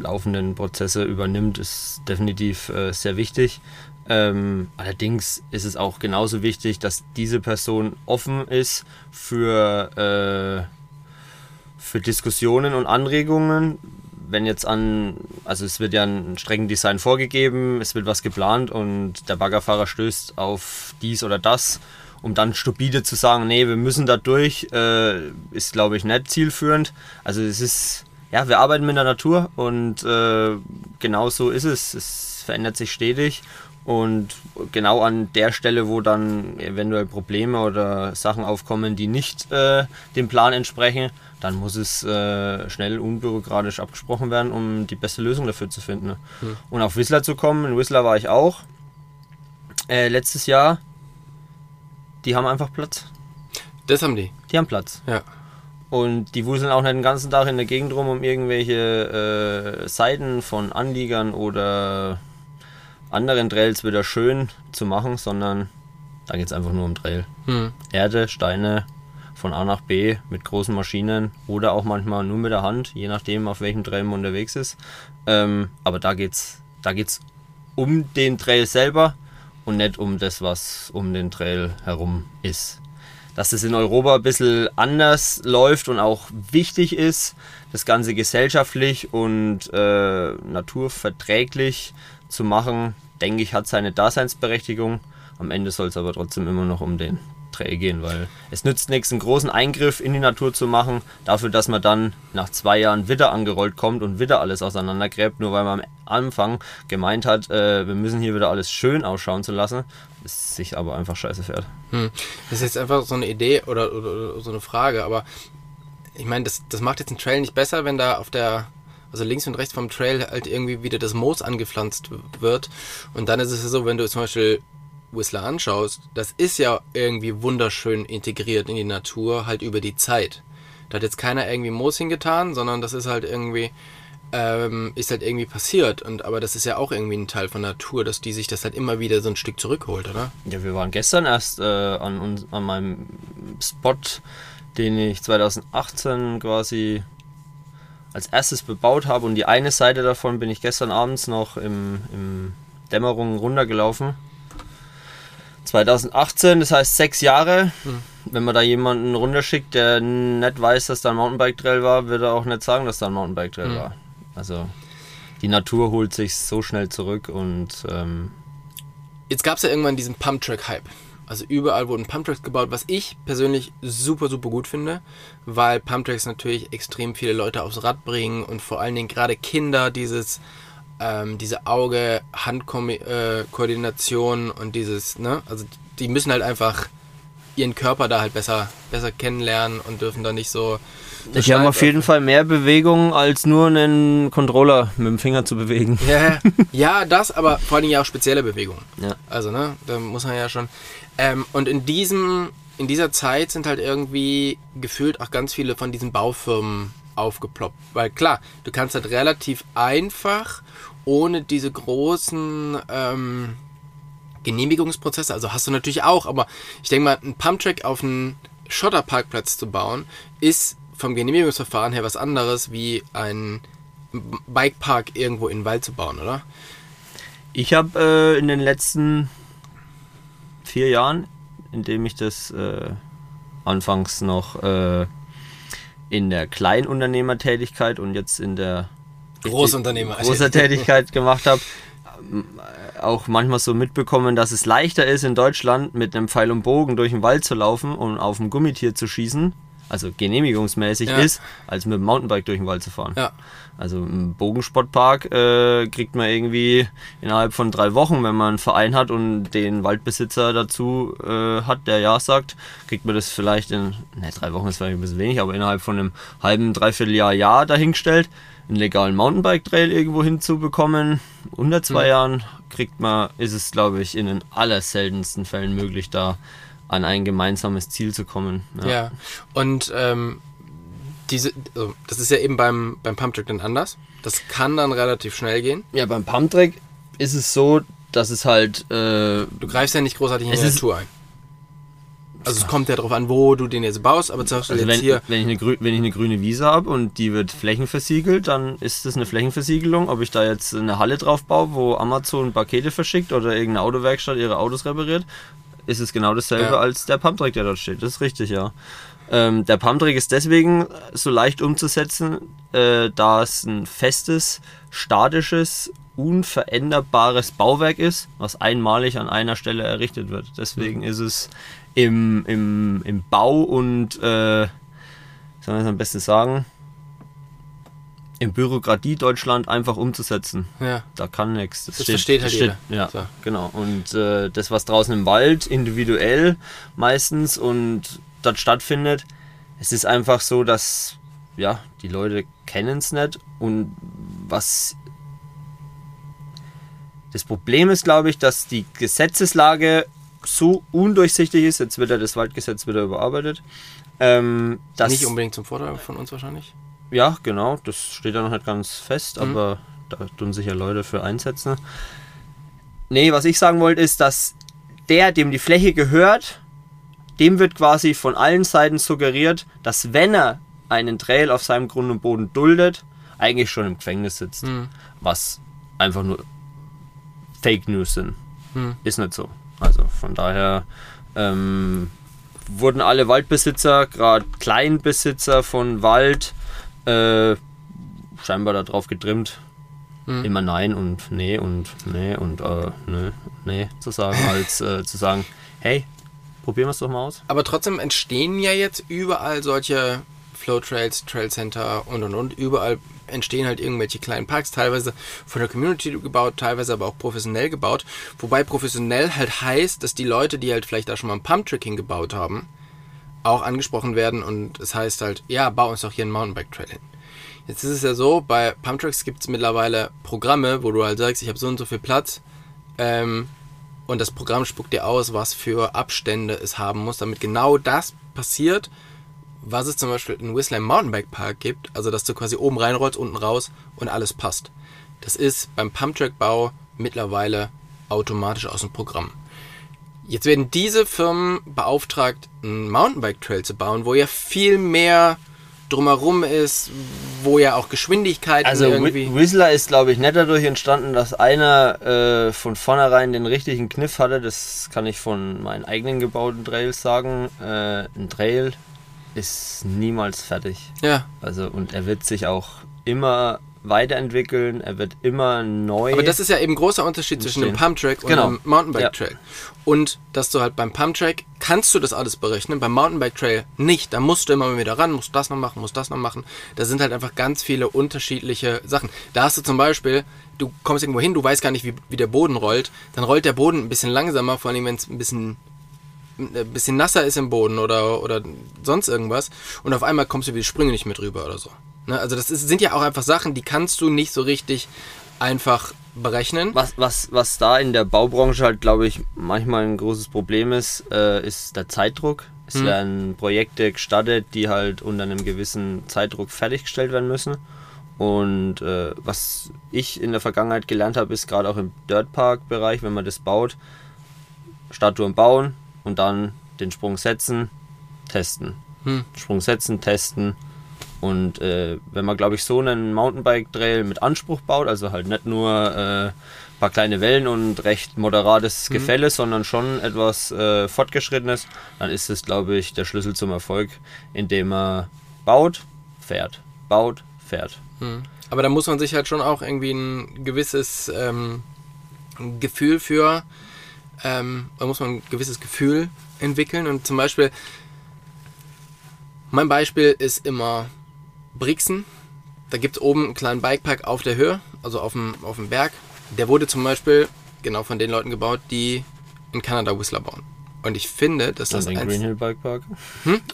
laufenden Prozesse übernimmt, ist definitiv äh, sehr wichtig. Ähm, allerdings ist es auch genauso wichtig, dass diese Person offen ist für, äh, für Diskussionen und Anregungen. Wenn jetzt an, also es wird ja ein Streckendesign vorgegeben, es wird was geplant und der Baggerfahrer stößt auf dies oder das, um dann stupide zu sagen, nee, wir müssen da durch, äh, ist glaube ich nicht zielführend. Also es ist, ja, wir arbeiten mit der Natur und äh, genau so ist es. Es verändert sich stetig und genau an der Stelle, wo dann eventuell Probleme oder Sachen aufkommen, die nicht äh, dem Plan entsprechen, dann muss es äh, schnell unbürokratisch abgesprochen werden, um die beste Lösung dafür zu finden. Ne? Und auf Whistler zu kommen, in Whistler war ich auch äh, letztes Jahr. Die haben einfach Platz. Das haben die. Die haben Platz. Ja. Und die wuseln auch nicht den ganzen Tag in der Gegend rum, um irgendwelche äh, Seiten von Anliegern oder anderen Trails wieder schön zu machen, sondern da geht es einfach nur um Trail. Hm. Erde, Steine von A nach B mit großen Maschinen oder auch manchmal nur mit der Hand, je nachdem, auf welchem Trail man unterwegs ist. Ähm, aber da geht's, da geht's um den Trail selber und nicht um das, was um den Trail herum ist. Dass es in Europa ein bisschen anders läuft und auch wichtig ist, das Ganze gesellschaftlich und äh, naturverträglich zu machen, denke ich, hat seine Daseinsberechtigung. Am Ende soll es aber trotzdem immer noch um den Trail gehen, weil es nützt nichts, einen großen Eingriff in die Natur zu machen, dafür, dass man dann nach zwei Jahren wieder angerollt kommt und wieder alles auseinandergräbt, nur weil man am Anfang gemeint hat, äh, wir müssen hier wieder alles schön ausschauen zu lassen, es sich aber einfach scheiße fährt. Hm. Das ist jetzt einfach so eine Idee oder, oder, oder so eine Frage, aber ich meine, das, das macht jetzt einen Trail nicht besser, wenn da auf der also links und rechts vom Trail halt irgendwie wieder das Moos angepflanzt wird. Und dann ist es ja so, wenn du zum Beispiel Whistler anschaust, das ist ja irgendwie wunderschön integriert in die Natur, halt über die Zeit. Da hat jetzt keiner irgendwie Moos hingetan, sondern das ist halt irgendwie, ähm, ist halt irgendwie passiert. Und aber das ist ja auch irgendwie ein Teil von Natur, dass die sich das halt immer wieder so ein Stück zurückholt, oder? Ja, wir waren gestern erst äh, an, an meinem Spot, den ich 2018 quasi als erstes bebaut habe und die eine Seite davon bin ich gestern abends noch im, im Dämmerung runtergelaufen. 2018, das heißt sechs Jahre. Hm. Wenn man da jemanden runterschickt, der nicht weiß, dass da ein Mountainbike-Trail war, wird er auch nicht sagen, dass da ein Mountainbike-Trail hm. war. Also die Natur holt sich so schnell zurück und ähm Jetzt gab es ja irgendwann diesen Pump-Track-Hype. Also überall wurden Pumptracks gebaut, was ich persönlich super, super gut finde, weil Pumptracks natürlich extrem viele Leute aufs Rad bringen und vor allen Dingen gerade Kinder dieses, ähm, diese Auge-Hand-Koordination äh, und dieses, ne, also die müssen halt einfach ihren Körper da halt besser, besser kennenlernen und dürfen da nicht so. Die haben auf jeden Fall mehr Bewegung als nur einen Controller mit dem Finger zu bewegen. Ja, ja das, aber vor allen Dingen ja auch spezielle Bewegungen. Ja. Also, ne, da muss man ja schon. Ähm, und in diesem, in dieser Zeit sind halt irgendwie gefühlt auch ganz viele von diesen Baufirmen aufgeploppt. Weil klar, du kannst halt relativ einfach, ohne diese großen ähm, Genehmigungsprozesse, also hast du natürlich auch, aber ich denke mal, ein Pumptrack auf einen Schotterparkplatz zu bauen, ist vom Genehmigungsverfahren her was anderes wie ein Bikepark irgendwo in den Wald zu bauen, oder? Ich habe äh, in den letzten vier Jahren, in dem ich das äh, anfangs noch äh, in der Kleinunternehmertätigkeit und jetzt in der Großunternehmer großer Tätigkeit gemacht habe, auch manchmal so mitbekommen, dass es leichter ist in Deutschland mit einem Pfeil und Bogen durch den Wald zu laufen und auf ein Gummitier zu schießen, also genehmigungsmäßig ja. ist, als mit dem Mountainbike durch den Wald zu fahren. Ja. Also im Bogensportpark äh, kriegt man irgendwie innerhalb von drei Wochen, wenn man einen Verein hat und den Waldbesitzer dazu äh, hat, der ja sagt, kriegt man das vielleicht in, ne, drei Wochen ist vielleicht ein bisschen wenig, aber innerhalb von einem halben, dreiviertel Jahr, Jahr dahingestellt, einen legalen Mountainbike-Trail irgendwo hinzubekommen. Unter zwei mhm. Jahren kriegt man, ist es glaube ich in den allerseltensten Fällen möglich, da an ein gemeinsames Ziel zu kommen. Ja, ja. und ähm, diese, also das ist ja eben beim, beim Pumptrack dann anders. Das kann dann relativ schnell gehen. Ja, beim Pumptrack ist es so, dass es halt. Äh, du greifst ja nicht großartig in die Natur ein. Also es kommt ja darauf an, wo du den jetzt baust, aber zum Beispiel also jetzt wenn, hier. Wenn ich, eine, wenn ich eine grüne Wiese habe und die wird flächenversiegelt, dann ist das eine Flächenversiegelung. Ob ich da jetzt eine Halle drauf baue, wo Amazon Pakete verschickt oder irgendeine Autowerkstatt ihre Autos repariert, ist es genau dasselbe ja. als der Pumptrack, der dort steht. Das ist richtig, ja. Ähm, der Pumptrack ist deswegen so leicht umzusetzen, äh, da es ein festes, statisches, unveränderbares Bauwerk ist, was einmalig an einer Stelle errichtet wird. Deswegen mhm. ist es im, im, im Bau und, äh, soll man es am besten sagen, in Bürokratie Deutschland einfach umzusetzen. Ja. Da kann nichts. Das, das steht, versteht halt steht, jeder. Ja, so. genau. Und äh, das, was draußen im Wald individuell meistens und dort stattfindet, es ist einfach so, dass ja, die Leute kennen es nicht und was das Problem ist, glaube ich, dass die Gesetzeslage so undurchsichtig ist. Jetzt wird ja das Waldgesetz wieder überarbeitet. Ähm, Nicht unbedingt zum Vorteil von uns wahrscheinlich. Ja, genau, das steht ja noch nicht ganz fest, mhm. aber da tun sich ja Leute für einsetzen. Nee, was ich sagen wollte, ist, dass der, dem die Fläche gehört, dem wird quasi von allen Seiten suggeriert, dass wenn er einen Trail auf seinem Grund und Boden duldet, eigentlich schon im Gefängnis sitzt. Mhm. Was einfach nur Fake News sind. Mhm. Ist nicht so. Also von daher ähm, wurden alle Waldbesitzer, gerade Kleinbesitzer von Wald, äh, scheinbar darauf getrimmt, mhm. immer Nein und Nee und Nee und äh, nee, nee zu sagen, als äh, zu sagen, hey, Probieren wir es doch mal aus. Aber trotzdem entstehen ja jetzt überall solche Flow Trails, Trail Center und und und. Überall entstehen halt irgendwelche kleinen Parks, teilweise von der Community gebaut, teilweise aber auch professionell gebaut. Wobei professionell halt heißt, dass die Leute, die halt vielleicht da schon mal ein Pump-Tracking gebaut haben, auch angesprochen werden und es heißt halt, ja, bau uns doch hier einen Mountainbike-Trail hin. Jetzt ist es ja so, bei Pumptracks gibt es mittlerweile Programme, wo du halt sagst, ich habe so und so viel Platz ähm, und das Programm spuckt dir aus, was für Abstände es haben muss, damit genau das passiert, was es zum Beispiel in Whistler Mountainbike Park gibt, also dass du quasi oben reinrollst, unten raus und alles passt. Das ist beim Pumptrack-Bau mittlerweile automatisch aus dem Programm. Jetzt werden diese Firmen beauftragt, einen Mountainbike-Trail zu bauen, wo ja viel mehr drumherum ist, wo ja auch Geschwindigkeit Also irgendwie. Whi- Whistler ist, glaube ich, nicht dadurch entstanden, dass einer äh, von vornherein den richtigen Kniff hatte. Das kann ich von meinen eigenen gebauten Trails sagen. Äh, ein Trail ist niemals fertig. Ja, Also und er wird sich auch immer weiterentwickeln. Er wird immer neu. aber das ist ja eben ein großer Unterschied zwischen einem Entstehen. Pumptrack und Genau. einem Mountainbike-Trail. Und dass du halt beim Pumptrack kannst du das alles berechnen, beim Mountainbike-Trail nicht. Da musst du immer wieder ran, musst das noch machen, musst das noch machen. Da sind halt einfach ganz viele unterschiedliche Sachen. Da hast du zum Beispiel, du kommst irgendwo hin, du weißt gar nicht, wie, wie der Boden rollt. Dann rollt der Boden ein bisschen langsamer, vor allem wenn es ein bisschen ein bisschen nasser ist im Boden oder, oder sonst irgendwas und auf einmal kommst du über die Sprünge nicht mit rüber oder so. Ne? Also das ist, sind ja auch einfach Sachen, die kannst du nicht so richtig einfach berechnen. was, was, was da in der Baubranche halt, glaube ich, manchmal ein großes Problem ist, äh, ist der Zeitdruck. Es Hm. werden Projekte gestartet, die halt unter einem gewissen Zeitdruck fertiggestellt werden müssen. Und äh, was ich in der Vergangenheit gelernt habe, ist gerade auch im Dirtpark-Bereich, wenn man das baut, Statuen bauen und dann den Sprung setzen, testen. Hm. Sprung setzen, testen. Und äh, wenn man, glaube ich, so einen Mountainbike-Trail mit Anspruch baut, also halt nicht nur äh, ein paar kleine Wellen und recht moderates Gefälle, sondern schon etwas äh, fortgeschrittenes, dann ist es, glaube ich, der Schlüssel zum Erfolg, indem man baut, fährt, baut, fährt. Hm. Aber da muss man sich halt schon auch irgendwie ein gewisses ähm, Gefühl für, ähm, da muss man ein gewisses Gefühl entwickeln. Und zum Beispiel, mein Beispiel ist immer Brixen. Da gibt es oben einen kleinen Bikepark auf der Höhe, also auf dem, auf dem Berg. Der wurde zum Beispiel genau von den Leuten gebaut, die in Kanada Whistler bauen. Und ich finde, dass das und den Green Hill Bike Park.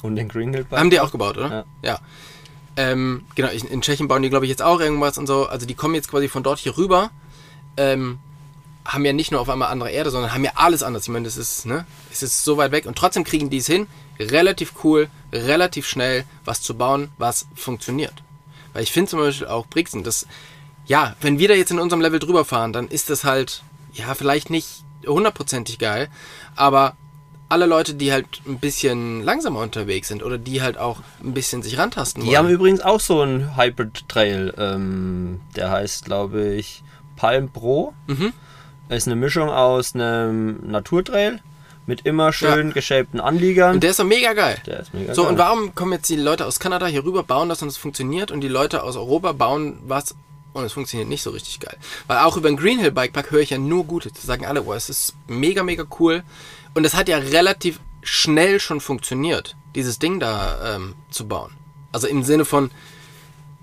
Und den Green Hill Bike haben die auch gebaut, oder? Ja. Ja. Ähm, genau, in in Tschechien bauen die, glaube ich, jetzt auch irgendwas und so. Also die kommen jetzt quasi von dort hier rüber. Ähm, haben ja nicht nur auf einmal andere Erde, sondern haben ja alles anders. Ich meine, das ist, ne? Es ist so weit weg und trotzdem kriegen die es hin, relativ cool, relativ schnell was zu bauen, was funktioniert. Weil ich finde zum Beispiel auch Brixen, das, ja, wenn wir da jetzt in unserem Level drüber fahren, dann ist das halt, ja, vielleicht nicht hundertprozentig geil, aber alle Leute, die halt ein bisschen langsamer unterwegs sind oder die halt auch ein bisschen sich rantasten Die haben übrigens auch so einen Hybrid Trail. Ähm, der heißt, glaube ich, Palm Pro. Mhm. Ist eine Mischung aus einem Naturtrail mit immer schön geschäbten Anliegern. Und der ist doch mega geil. Der ist mega So, geil. und warum kommen jetzt die Leute aus Kanada hier rüber, bauen das und es funktioniert und die Leute aus Europa bauen was und es funktioniert nicht so richtig geil? Weil auch über den Green Hill Bike Park höre ich ja nur Gutes. Da sagen alle, oh, es ist mega, mega cool. Und es hat ja relativ schnell schon funktioniert, dieses Ding da ähm, zu bauen. Also im Sinne von,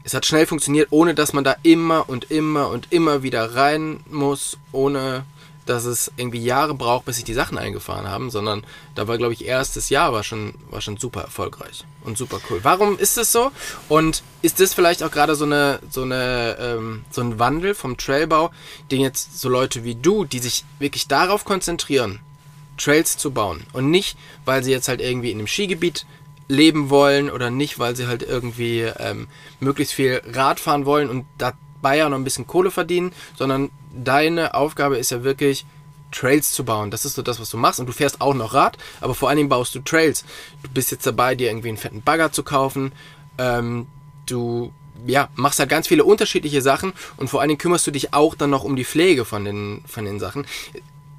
es hat schnell funktioniert, ohne dass man da immer und immer und immer wieder rein muss, ohne dass es irgendwie Jahre braucht, bis sich die Sachen eingefahren haben, sondern da war, glaube ich, erstes Jahr war schon, war schon super erfolgreich und super cool. Warum ist das so? Und ist das vielleicht auch gerade so eine, so eine, ähm, so ein Wandel vom Trailbau, den jetzt so Leute wie du, die sich wirklich darauf konzentrieren, Trails zu bauen und nicht, weil sie jetzt halt irgendwie in einem Skigebiet leben wollen oder nicht, weil sie halt irgendwie ähm, möglichst viel Rad fahren wollen und dabei ja noch ein bisschen Kohle verdienen, sondern deine Aufgabe ist ja wirklich Trails zu bauen. Das ist so das, was du machst und du fährst auch noch Rad, aber vor allen Dingen baust du Trails. Du bist jetzt dabei, dir irgendwie einen fetten Bagger zu kaufen. Ähm, du ja, machst halt ganz viele unterschiedliche Sachen und vor allen Dingen kümmerst du dich auch dann noch um die Pflege von den, von den Sachen.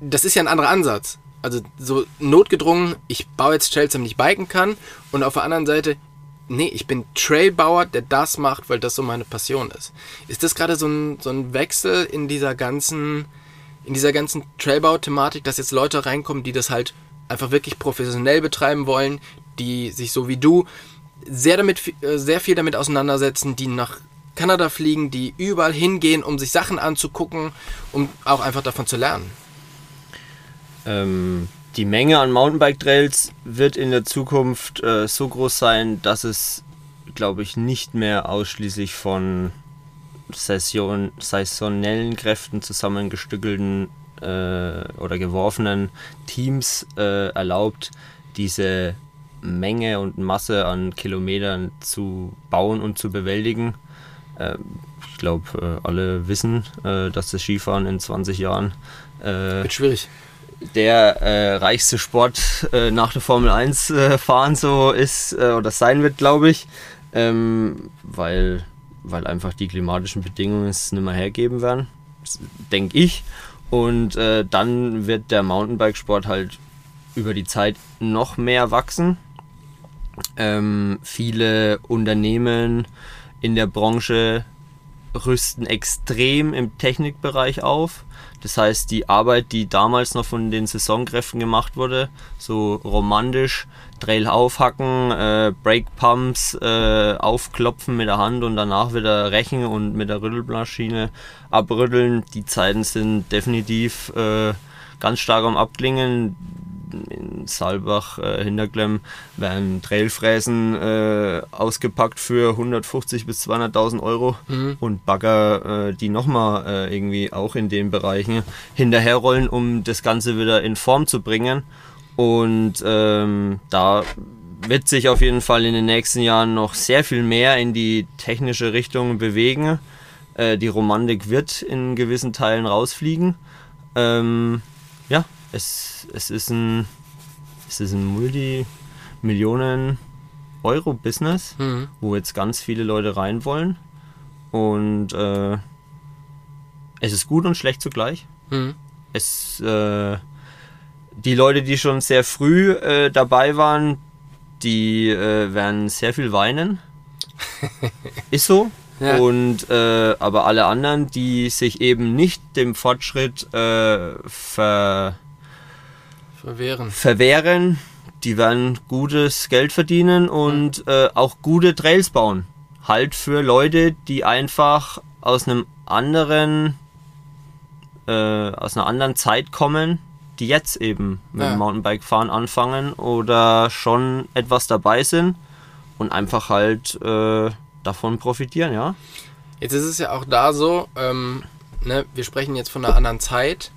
Das ist ja ein anderer Ansatz. Also so notgedrungen, ich baue jetzt Trails, damit ich biken kann und auf der anderen Seite, nee, ich bin Trailbauer, der das macht, weil das so meine Passion ist. Ist das gerade so ein, so ein Wechsel in dieser ganzen, in dieser ganzen Trailbau-Thematik, dass jetzt Leute reinkommen, die das halt einfach wirklich professionell betreiben wollen, die sich so wie du sehr, damit, äh, sehr viel damit auseinandersetzen, die nach Kanada fliegen, die überall hingehen, um sich Sachen anzugucken, um auch einfach davon zu lernen? Ähm, die Menge an Mountainbike-Trails wird in der Zukunft äh, so groß sein, dass es, glaube ich, nicht mehr ausschließlich von Saison, saisonellen Kräften zusammengestückelten äh, oder geworfenen Teams äh, erlaubt, diese Menge und Masse an Kilometern zu bauen und zu bewältigen. Ähm, ich glaube, äh, alle wissen, äh, dass das Skifahren in 20 Jahren äh, wird schwierig der äh, reichste Sport äh, nach der Formel 1 äh, fahren so ist äh, oder sein wird, glaube ich. Ähm, weil, weil einfach die klimatischen Bedingungen es nicht mehr hergeben werden, denke ich. Und äh, dann wird der Mountainbikesport halt über die Zeit noch mehr wachsen. Ähm, viele Unternehmen in der Branche rüsten extrem im Technikbereich auf. Das heißt, die Arbeit, die damals noch von den Saisonkräften gemacht wurde, so romantisch, Trail aufhacken, äh, Breakpumps äh, aufklopfen mit der Hand und danach wieder rächen und mit der Rüttelmaschine abrütteln, die Zeiten sind definitiv äh, ganz stark am Abklingen in Saalbach, äh, Hinterklemm, werden Trailfräsen äh, ausgepackt für 150 bis 200.000 Euro mhm. und Bagger, äh, die nochmal äh, irgendwie auch in den Bereichen hinterherrollen, um das Ganze wieder in Form zu bringen. Und ähm, da wird sich auf jeden Fall in den nächsten Jahren noch sehr viel mehr in die technische Richtung bewegen. Äh, die Romantik wird in gewissen Teilen rausfliegen. Ähm, ja, es, es ist ein, es ist ein Multi-Millionen-Euro-Business, mhm. wo jetzt ganz viele Leute rein wollen. Und äh, es ist gut und schlecht zugleich. Mhm. Es, äh, die Leute, die schon sehr früh äh, dabei waren, die äh, werden sehr viel weinen. ist so. Ja. Und äh, aber alle anderen, die sich eben nicht dem Fortschritt äh, ver verwehren. verwehren. Die werden gutes Geld verdienen und äh, auch gute Trails bauen. Halt für Leute, die einfach aus einem anderen, äh, aus einer anderen Zeit kommen, die jetzt eben mit ja. dem Mountainbike-Fahren anfangen oder schon etwas dabei sind und einfach halt äh, davon profitieren, ja. Jetzt ist es ja auch da so, ähm, ne, wir sprechen jetzt von einer anderen Zeit.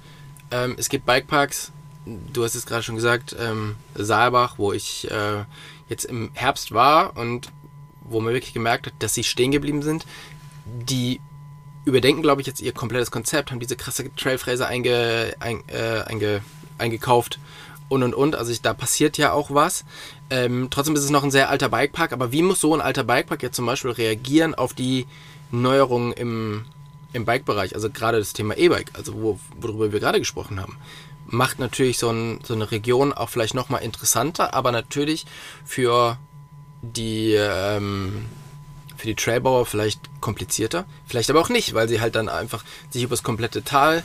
Ähm, es gibt Bikeparks, du hast es gerade schon gesagt, ähm, Saalbach, wo ich äh, jetzt im Herbst war und wo man wirklich gemerkt hat, dass sie stehen geblieben sind. Die überdenken, glaube ich, jetzt ihr komplettes Konzept, haben diese krasse Trailfräse einge, ein, äh, einge, eingekauft und und und. Also ich, da passiert ja auch was. Ähm, trotzdem ist es noch ein sehr alter Bikepark, aber wie muss so ein alter Bikepark jetzt zum Beispiel reagieren auf die Neuerungen im, im Bike-Bereich? Also gerade das Thema E-Bike, also wo, worüber wir gerade gesprochen haben macht natürlich so, ein, so eine Region auch vielleicht nochmal interessanter, aber natürlich für die, ähm, für die Trailbauer vielleicht komplizierter. Vielleicht aber auch nicht, weil sie halt dann einfach sich über das komplette Tal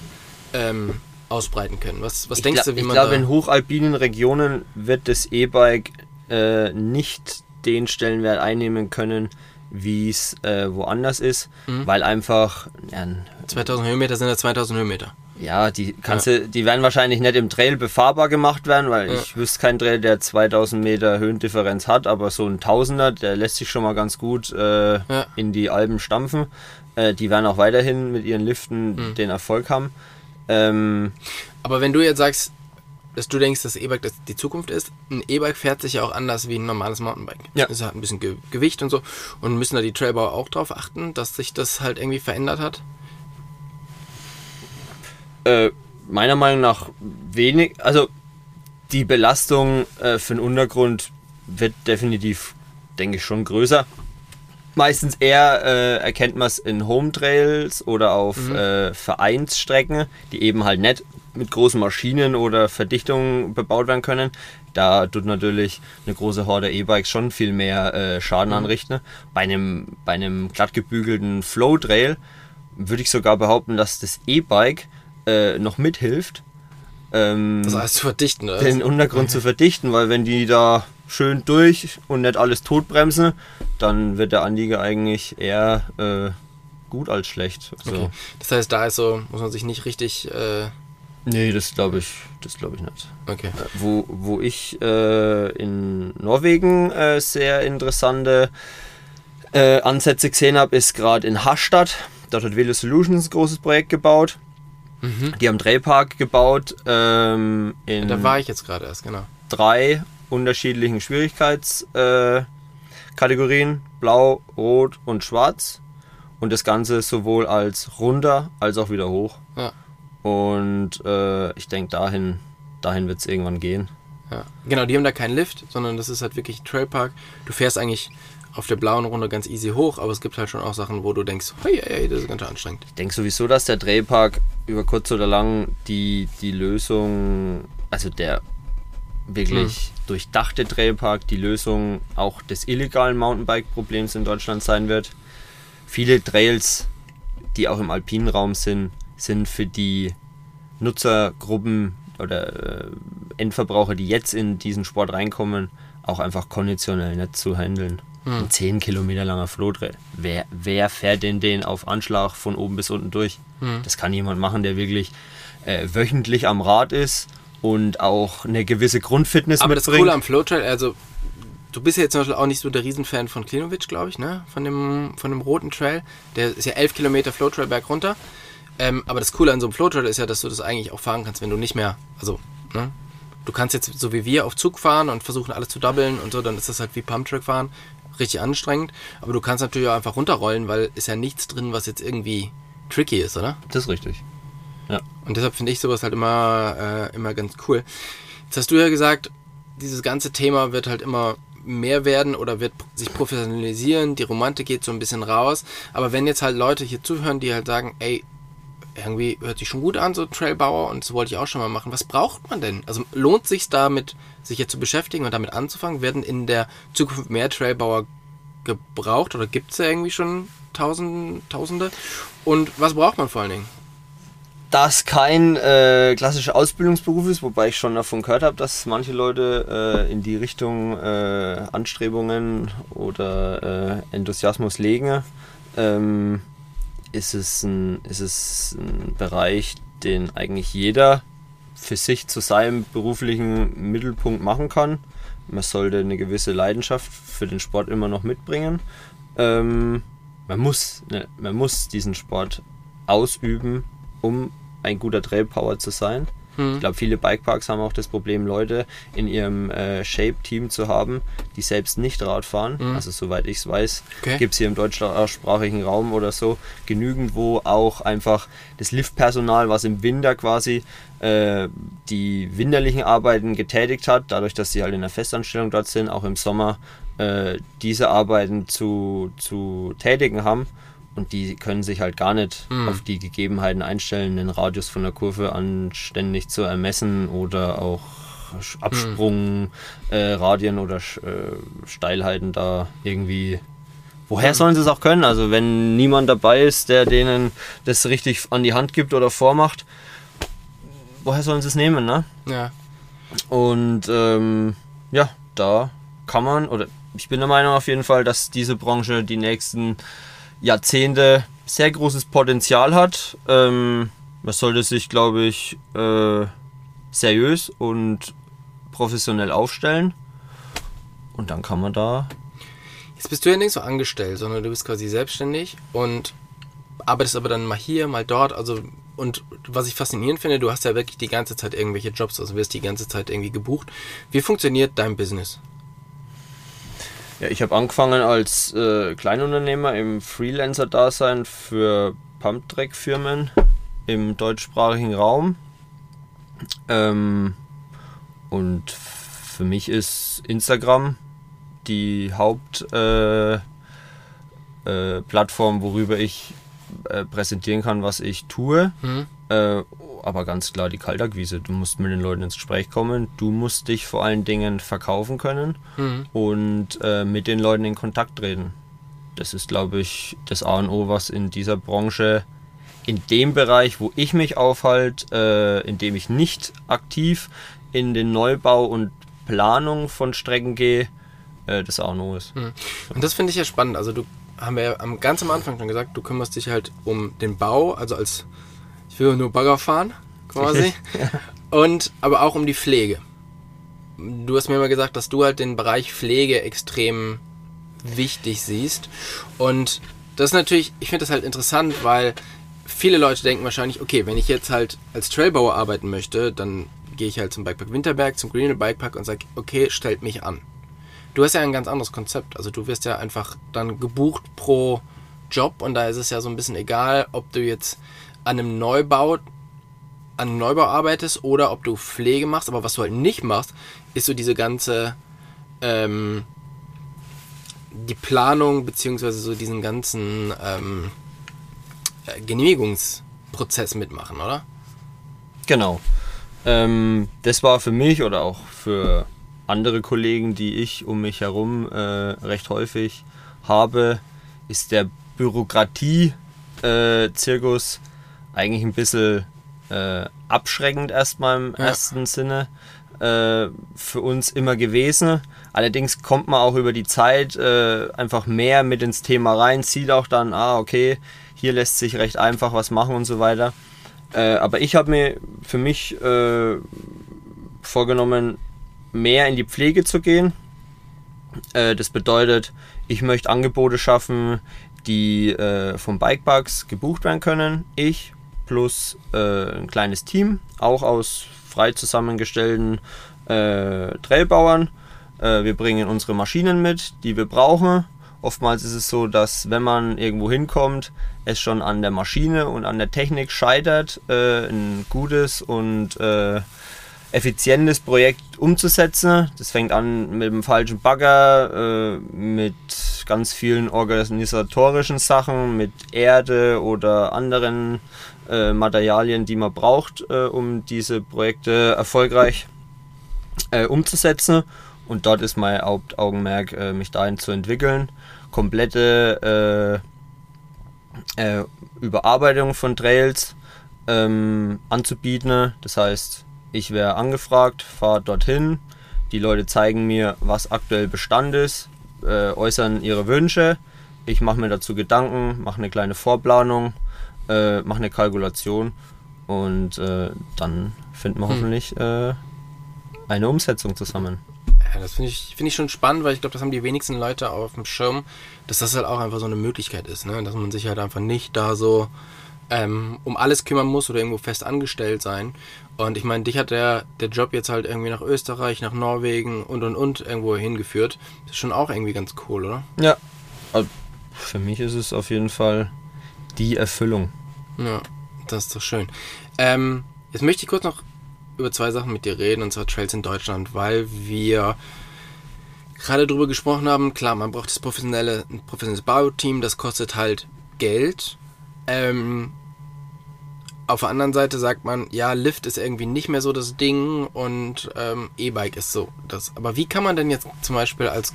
ähm, ausbreiten können. Was, was denkst du, wie ich man Ich glaube, in hochalpinen Regionen wird das E-Bike äh, nicht den Stellenwert einnehmen können, wie es äh, woanders ist, mhm. weil einfach... Ja, 2000 Höhenmeter sind ja 2000 Höhenmeter. Ja, die kannst ja. du, die werden wahrscheinlich nicht im Trail befahrbar gemacht werden, weil ja. ich wüsste keinen Trail, der 2000 Meter Höhendifferenz hat, aber so ein Tausender, der lässt sich schon mal ganz gut äh, ja. in die Alben stampfen. Äh, die werden auch weiterhin mit ihren Liften mhm. den Erfolg haben. Ähm, aber wenn du jetzt sagst, dass du denkst, dass E-Bike die Zukunft ist, ein E-Bike fährt sich ja auch anders wie ein normales Mountainbike. Ja. Es hat ein bisschen Ge Gewicht und so. Und müssen da die Trailbauer auch drauf achten, dass sich das halt irgendwie verändert hat? Äh, meiner Meinung nach wenig, also die Belastung äh, für den Untergrund wird definitiv, denke ich, schon größer. Meistens eher äh, erkennt man es in Home Trails oder auf mhm. äh, Vereinsstrecken, die eben halt nicht mit großen Maschinen oder Verdichtungen bebaut werden können. Da tut natürlich eine große Horde E-Bikes schon viel mehr äh, Schaden mhm. anrichten. Bei einem, bei einem glatt gebügelten Flow Trail würde ich sogar behaupten, dass das E-Bike äh, noch mithilft, ähm, Das alles zu verdichten, oder? den Untergrund zu verdichten, weil wenn die da schön durch und nicht alles totbremsen, dann wird der Anlieger eigentlich eher äh, gut als schlecht. So. Okay. Das heißt, da ist so, muss man sich nicht richtig. Äh, Nee, das glaube ich, das glaube ich nicht. okay. Äh, Wo, wo ich äh, in Norwegen äh, sehr interessante äh, Ansätze gesehen habe, ist gerade in Hastadt. Dort hat Velo Solutions ein großes Projekt gebaut. Mhm. Die haben Drehpark gebaut ähm, in Da war ich jetzt gerade erst, genau. drei unterschiedlichen Schwierigkeitskategorien. Äh. Blau, Rot und Schwarz. Und das Ganze sowohl als runter als auch wieder hoch. Ja. Und äh, ich denke, dahin, dahin wird es irgendwann gehen. Ja. Genau, die haben da keinen Lift, sondern das ist halt wirklich ein Trailpark. Du fährst eigentlich auf der blauen Runde ganz easy hoch, aber es gibt halt schon auch Sachen, wo du denkst, hey, hey, das ist ganz schön anstrengend. Ich denke sowieso, dass der Drehpark über kurz oder lang die, die Lösung, also der wirklich durchdachte Drehpark, die Lösung auch des illegalen Mountainbike-Problems in Deutschland sein wird. Viele Trails, die auch im alpinen Raum sind, sind für die Nutzergruppen oder äh, Endverbraucher, die jetzt in diesen Sport reinkommen, auch einfach konditionell nicht zu handeln. Ein 10 Kilometer langer Flotrail. Wer, wer fährt denn den auf Anschlag von oben bis unten durch? Das kann jemand machen, der wirklich äh, wöchentlich am Rad ist und auch eine gewisse Grundfitness Aber das mitbringt. Coole am Flowtrail, also du bist ja jetzt zum Beispiel auch nicht so der Riesenfan von Klinovic, glaube ich, ne? Von dem, von dem roten Trail. Der ist ja 11 Kilometer Flowtrail berg runter. Ähm, aber das Coole an so einem Flowtrail ist ja, dass du das eigentlich auch fahren kannst, wenn du nicht mehr, also, ne? Du kannst jetzt so wie wir auf Zug fahren und versuchen alles zu doublen und so, dann ist das halt wie Pumptrack fahren, richtig anstrengend. Aber du kannst natürlich auch einfach runterrollen, weil ist ja nichts drin, was jetzt irgendwie tricky ist, oder? das ist richtig. Ja. Und deshalb finde ich sowas halt immer, äh, immer ganz cool. Jetzt hast du ja gesagt, dieses ganze Thema wird halt immer mehr werden oder wird sich professionalisieren, die Romantik geht so ein bisschen raus. Aber wenn jetzt halt Leute hier zuhören, die halt sagen, ey, irgendwie hört sich schon gut an, so Trailbauer und das wollte ich auch schon mal machen. Was braucht man denn? Also lohnt sich damit, sich jetzt zu beschäftigen und damit anzufangen? Werden in der Zukunft mehr Trailbauer gebraucht oder gibt es ja irgendwie schon Tausend, Tausende? Und was braucht man vor allen Dingen? Das kein äh, klassischer Ausbildungsberuf ist, wobei ich schon davon gehört habe, dass manche Leute äh, in die Richtung äh, Anstrebungen oder äh, Enthusiasmus legen, ähm, ist, es ein, ist es ein Bereich, den eigentlich jeder für sich zu seinem beruflichen Mittelpunkt machen kann. Man sollte eine gewisse Leidenschaft für den Sport immer noch mitbringen. Ähm, man, muss, ne, man muss diesen Sport ausüben, um ein guter Trailpower zu sein. Hm. Ich glaube, viele Bikeparks haben auch das Problem, Leute in ihrem äh, Shape-Team zu haben, die selbst nicht Rad fahren. Mhm. Also soweit ich es weiß, Okay. gibt es hier im deutschsprachigen Raum oder so genügend, wo auch einfach das Liftpersonal, was im Winter quasi äh, die winterlichen Arbeiten getätigt hat, dadurch, dass sie halt in der Festanstellung dort sind, auch im Sommer äh, diese Arbeiten zu, zu tätigen haben. Und die können sich halt gar nicht Mhm. auf die Gegebenheiten einstellen, den Radius von der Kurve anständig zu ermessen oder auch Sch- Absprung, äh, Radien oder äh, Steilheiten da irgendwie. Woher sollen sie es auch können? Also wenn niemand dabei ist, der denen das richtig an die Hand gibt oder vormacht, woher sollen sie es nehmen, ne? Ja. Und ähm, ja, da kann man, oder ich bin der Meinung auf jeden Fall, dass diese Branche die nächsten Jahrzehnte sehr großes Potenzial hat. Ähm, man sollte sich, glaube ich, äh, seriös und professionell aufstellen. Und dann kann man da. Jetzt bist du ja nicht so angestellt, sondern du bist quasi selbstständig und arbeitest aber dann mal hier, mal dort. Also, und was ich faszinierend finde, du hast ja wirklich die ganze Zeit irgendwelche Jobs, also wirst die ganze Zeit irgendwie gebucht. Wie funktioniert dein Business? Ja, ich habe angefangen als äh, Kleinunternehmer im Freelancer-Dasein für Pumptrack-Firmen im deutschsprachigen Raum. Ähm, und für mich ist Instagram die Hauptplattform, äh, Plattform, worüber ich äh, präsentieren kann, was ich tue. Hm? Äh, aber ganz klar die Kaltakquise. Du musst mit den Leuten ins Gespräch kommen. Du musst dich vor allen Dingen verkaufen können Mhm. und äh, mit den Leuten in Kontakt treten. Das ist, glaube ich, das A und O, was in dieser Branche in dem Bereich, wo ich mich aufhalte, äh, in dem ich nicht aktiv in den Neubau und Planung von Strecken gehe, äh, das auch noch ist. Mhm. Und das finde ich ja spannend. Also du haben wir ja am, ganz am Anfang schon gesagt, du kümmerst dich halt um den Bau, also als ich will nur Bagger fahren, quasi. ja. Und aber auch um die Pflege. Du hast mir immer gesagt, dass du halt den Bereich Pflege extrem wichtig siehst. Und das ist natürlich, ich finde das halt interessant, weil viele Leute denken wahrscheinlich, okay, wenn ich jetzt halt als Trailbauer arbeiten möchte, dann gehe ich halt zum Bikepark Winterberg, zum Green Bikepark und sage, okay, stellt mich an. Du hast ja ein ganz anderes Konzept. Also du wirst ja einfach dann gebucht pro Job und da ist es ja so ein bisschen egal, ob du jetzt an einem Neubau an einem Neubau arbeitest oder ob du Pflege machst, aber was du halt nicht machst, ist so diese ganze ähm, die Planung beziehungsweise so diesen ganzen ähm, äh, Genehmigungsprozess mitmachen, oder? Genau. Ähm, das war für mich oder auch für andere Kollegen, die ich um mich herum äh, recht häufig habe, ist der Bürokratie-Zirkus äh, eigentlich ein bisschen äh, abschreckend erstmal im ja. ersten Sinne äh, für uns immer gewesen. Allerdings kommt man auch über die Zeit äh, einfach mehr mit ins Thema rein, sieht auch dann, ah, okay, hier lässt sich recht einfach was machen und so weiter. Äh, aber ich habe mir für mich äh, vorgenommen, mehr in die Pflege zu gehen. Äh, das bedeutet, ich möchte Angebote schaffen, die äh, vom Bikebugs gebucht werden können. Ich plus äh, ein kleines Team, auch aus frei zusammengestellten äh, Trailbauern. Äh, wir bringen unsere Maschinen mit, die wir brauchen. Oftmals ist es so, dass wenn man irgendwo hinkommt, es schon an der Maschine und an der Technik scheitert, äh, ein gutes und äh, effizientes Projekt umzusetzen. Das fängt an mit dem falschen Bagger, äh, mit ganz vielen organisatorischen Sachen, mit Erde oder anderen äh, Materialien, die man braucht, äh, um diese Projekte erfolgreich äh, umzusetzen. Und dort ist mein Hauptaugenmerk, äh, mich dahin zu entwickeln. Komplette äh, Überarbeitung von Trails ähm, anzubieten. Das heißt, ich wäre angefragt, fahre dorthin, die Leute zeigen mir, was aktuell Bestand ist, äußern ihre Wünsche, ich mache mir dazu Gedanken, mache eine kleine Vorplanung, äh, mache eine Kalkulation und äh, dann finden wir hm. hoffentlich äh, eine Umsetzung zusammen. Ja, das finde ich, find ich schon spannend, weil ich glaube, das haben die wenigsten Leute auf dem Schirm, dass das halt auch einfach so eine Möglichkeit ist, ne? dass man sich halt einfach nicht da so ähm, um alles kümmern muss oder irgendwo fest angestellt sein. Und ich meine, dich hat der, der Job jetzt halt irgendwie nach Österreich, nach Norwegen und und und irgendwo hingeführt. Das ist schon auch irgendwie ganz cool, oder? Ja. Also für mich ist es auf jeden Fall die Erfüllung. Ja, das ist doch schön. Ähm, jetzt möchte ich kurz noch über zwei Sachen mit dir reden, und zwar Trails in Deutschland, weil wir gerade darüber gesprochen haben, klar, man braucht das professionelle, ein professionelles Bauteam, das kostet halt Geld. Ähm, auf der anderen Seite sagt man, ja, Lift ist irgendwie nicht mehr so das Ding und ähm, E-Bike ist so das. Aber wie kann man denn jetzt zum Beispiel als,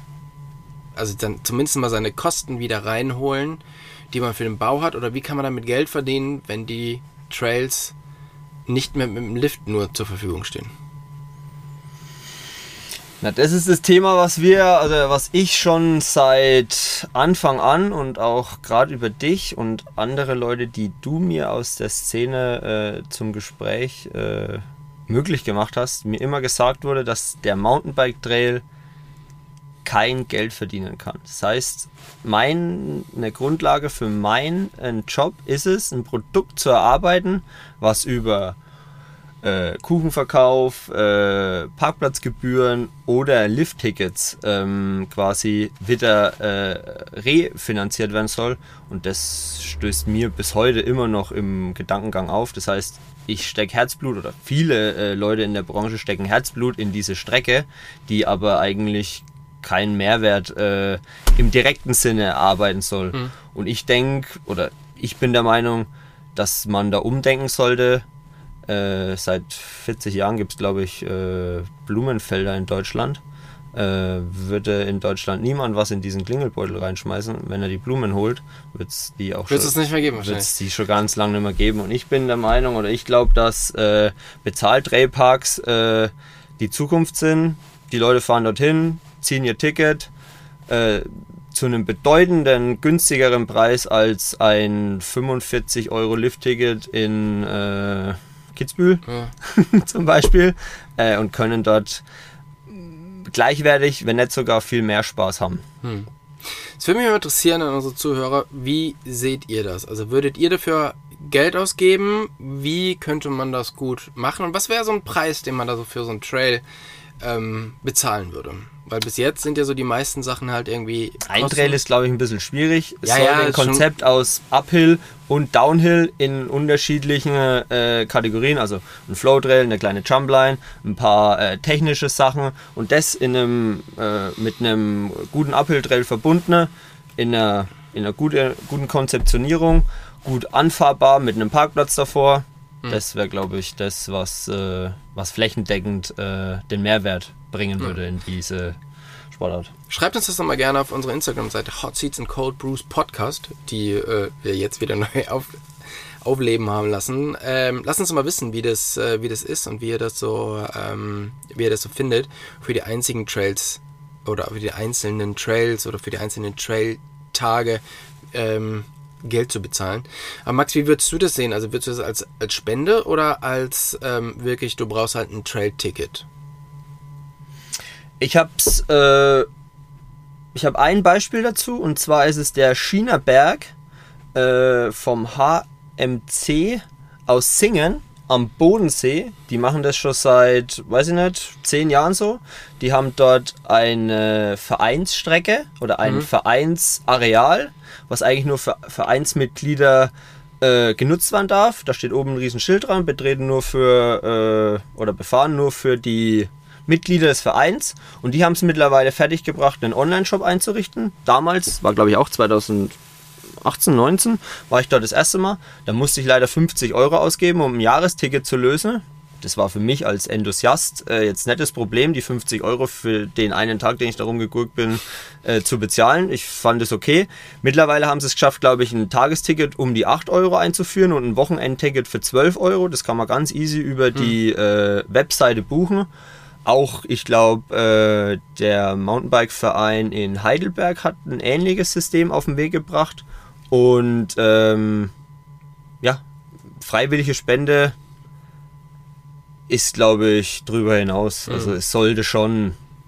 also dann zumindest mal seine Kosten wieder reinholen, die man für den Bau hat, oder wie kann man damit Geld verdienen, wenn die Trails nicht mehr mit dem Lift nur zur Verfügung stehen? Na, das ist das Thema, was wir, also was ich schon seit Anfang an und auch gerade über dich und andere Leute, die du mir aus der Szene äh, zum Gespräch äh, möglich gemacht hast, mir immer gesagt wurde, dass der Mountainbike Trail kein Geld verdienen kann. Das heißt, meine Grundlage für meinen Job ist es, ein Produkt zu erarbeiten, was über äh, Kuchenverkauf, äh, Parkplatzgebühren oder Lifttickets ähm, quasi wieder äh, refinanziert werden soll. Und das stößt mir bis heute immer noch im Gedankengang auf. Das heißt, ich stecke Herzblut oder viele äh, Leute in der Branche stecken Herzblut in diese Strecke, die aber eigentlich keinen Mehrwert äh, im direkten Sinne arbeiten soll. Mhm. Und ich denke, oder ich bin der Meinung, dass man da umdenken sollte äh, seit 40 Jahren gibt es, glaube ich, äh, Blumenfelder in Deutschland. äh, würde in Deutschland niemand was in diesen Klingelbeutel reinschmeißen. Wenn er die Blumen holt, wird es die auch Wird es schon, nicht mehr geben wird's die schon ganz lange nicht mehr geben. Und ich bin der Meinung oder ich glaube, dass äh, Bezahltreiparks äh, die Zukunft sind. Die Leute fahren dorthin, ziehen ihr Ticket äh, zu einem bedeutenden günstigeren Preis als ein 45 Euro Lift-Ticket in äh, Kitzbühel Ja. zum Beispiel äh, und können dort gleichwertig, wenn nicht sogar viel mehr Spaß haben. Es würde mich interessieren an unsere Zuhörer, wie seht ihr das? Also würdet ihr dafür Geld ausgeben? Wie könnte man das gut machen? Und was wäre so ein Preis, den man da so für so einen Trail ähm, bezahlen würde? Weil bis jetzt sind ja so die meisten Sachen halt irgendwie. Ein kosten- Trail ist, glaube ich, ein bisschen schwierig. Es Ja, soll ja, ein Konzept aus Uphill und Downhill in unterschiedlichen äh, Kategorien, also ein Flow Trail, eine kleine Jumpline, ein paar äh, technische Sachen und das in einem, äh, mit einem guten Uphill Trail verbunden, in einer, in einer gute, guten Konzeptionierung, gut anfahrbar mit einem Parkplatz davor. Hm. Das wäre, glaube ich, das, was, äh, was flächendeckend äh, den Mehrwert bringen würde in diese Sportart. Schreibt uns das doch mal gerne auf unsere Instagram-Seite Hot Seats and Cold Brews Podcast, die äh, wir jetzt wieder neu auf, aufleben haben lassen. Ähm, lasst uns mal wissen, wie das, äh, wie das ist und wie ihr das so, ähm, wie ihr das so findet für die einzigen Trails oder für die einzelnen Trails oder für die einzelnen Trail-Tage ähm, Geld zu bezahlen. Aber Max, wie würdest du das sehen? Also würdest du das als, als Spende oder als ähm, wirklich, du brauchst halt ein Trail-Ticket? Ich hab's, äh, ich habe ein Beispiel dazu und zwar ist es der Chinaberg äh, vom HMC aus Singen am Bodensee. Die machen das schon seit, weiß ich nicht, zehn Jahren so. Die haben dort eine Vereinsstrecke oder ein Vereinsareal, was eigentlich nur für Vereinsmitglieder äh, genutzt werden darf. Da steht oben ein riesen Schild dran, betreten nur für äh, oder befahren nur für die Mitglieder des Vereins und die haben es mittlerweile fertiggebracht, einen Online-Shop einzurichten. Damals, war glaube ich auch 2018, 19, war ich dort das erste Mal. Da musste ich leider 50 Euro ausgeben, um ein Jahresticket zu lösen. Das war für mich als Enthusiast äh, jetzt nicht das Problem, die 50 Euro für den einen Tag, den ich darum geguckt bin, äh, zu bezahlen. Ich fand es okay. Mittlerweile haben sie es geschafft, glaube ich, ein Tagesticket um die 8 Euro einzuführen und ein Wochenendticket für 12 Euro. Das kann man ganz easy über die äh, Webseite buchen. Auch, ich glaube, äh, der Mountainbike-Verein in Heidelberg hat ein ähnliches System auf den Weg gebracht. Und ähm, ja, freiwillige Spende ist, glaube ich, drüber hinaus. Also es sollte schon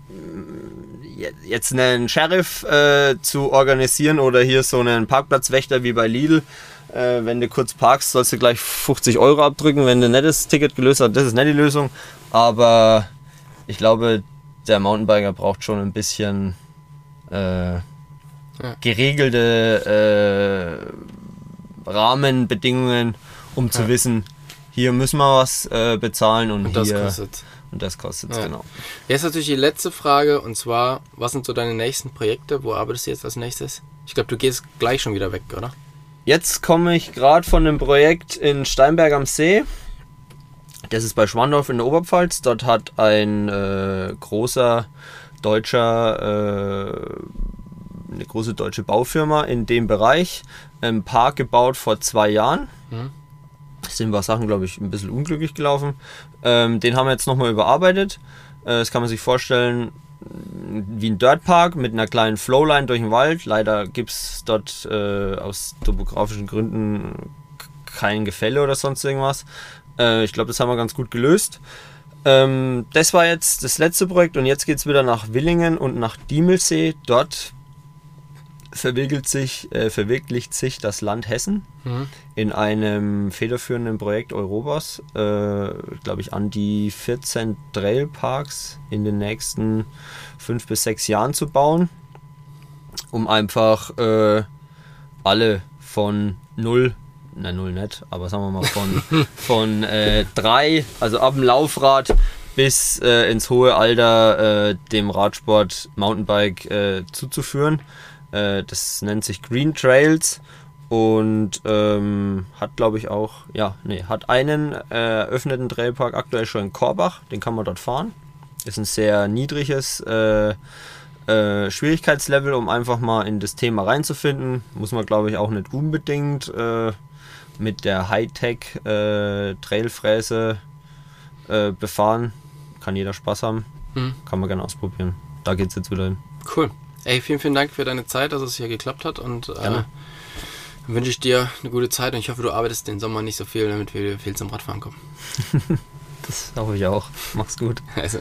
mm, je- jetzt einen Sheriff äh, zu organisieren oder hier so einen Parkplatzwächter wie bei Lidl. Äh, wenn du kurz parkst, sollst du gleich 50 Euro abdrücken. Wenn du ein nettes Ticket gelöst hast, das ist nicht die Lösung. Aber ich glaube, der Mountainbiker braucht schon ein bisschen äh, geregelte äh, Rahmenbedingungen, um zu wissen, hier müssen wir was äh, bezahlen und, Und das hier kostet. und das kostet Ja. genau. Jetzt natürlich die letzte Frage und zwar, was sind so deine nächsten Projekte? Wo arbeitest du jetzt als nächstes? Ich glaube, du gehst gleich schon wieder weg, oder? Jetzt komme ich gerade von einem Projekt in Steinberg am See. Das ist bei Schwandorf in der Oberpfalz. Dort hat ein äh, großer deutscher, äh, große deutsche Baufirma in dem Bereich einen Park gebaut vor zwei Jahren. Es sind ein paar Sachen, glaube ich, ein bisschen unglücklich gelaufen. Ähm, den haben wir jetzt nochmal überarbeitet. Äh, das kann man sich vorstellen wie ein Dirtpark mit einer kleinen Flowline durch den Wald. Leider gibt es dort äh, aus topografischen Gründen kein Gefälle oder sonst irgendwas. Äh, ich glaube, das haben wir ganz gut gelöst. Ähm, das war jetzt das letzte Projekt und jetzt geht es wieder nach Willingen und nach Diemelsee. Dort verwirklicht sich, äh, verwirklicht sich das Land Hessen in einem federführenden Projekt Europas, äh, glaube ich, an die 14 Trailparks in den nächsten fünf bis sechs Jahren zu bauen, um einfach äh, alle von null, na null nicht, aber sagen wir mal von, von äh, drei, also ab dem Laufrad bis äh, ins hohe Alter äh, dem Radsport Mountainbike zuzuführen. Äh, das nennt sich Green Trails und ähm, hat glaube ich auch, ja, nee, hat einen äh, eröffneten Trailpark aktuell schon in Korbach, den kann man dort fahren. Ist ein sehr niedriges äh, äh, Schwierigkeitslevel, um einfach mal in das Thema reinzufinden. Muss man, glaube ich, auch nicht unbedingt äh, mit der Hightech-Trailfräse äh, befahren. Kann jeder Spaß haben. Mhm. Kann man gerne ausprobieren. Da geht's jetzt wieder hin. Cool. Ey, vielen, vielen Dank für deine Zeit, dass es hier geklappt hat und äh, Gerne. dann wünsche ich dir eine gute Zeit und ich hoffe, du arbeitest den Sommer nicht so viel, damit wir viel zum Radfahren kommen. Das hoffe ich auch. Mach's gut. Also,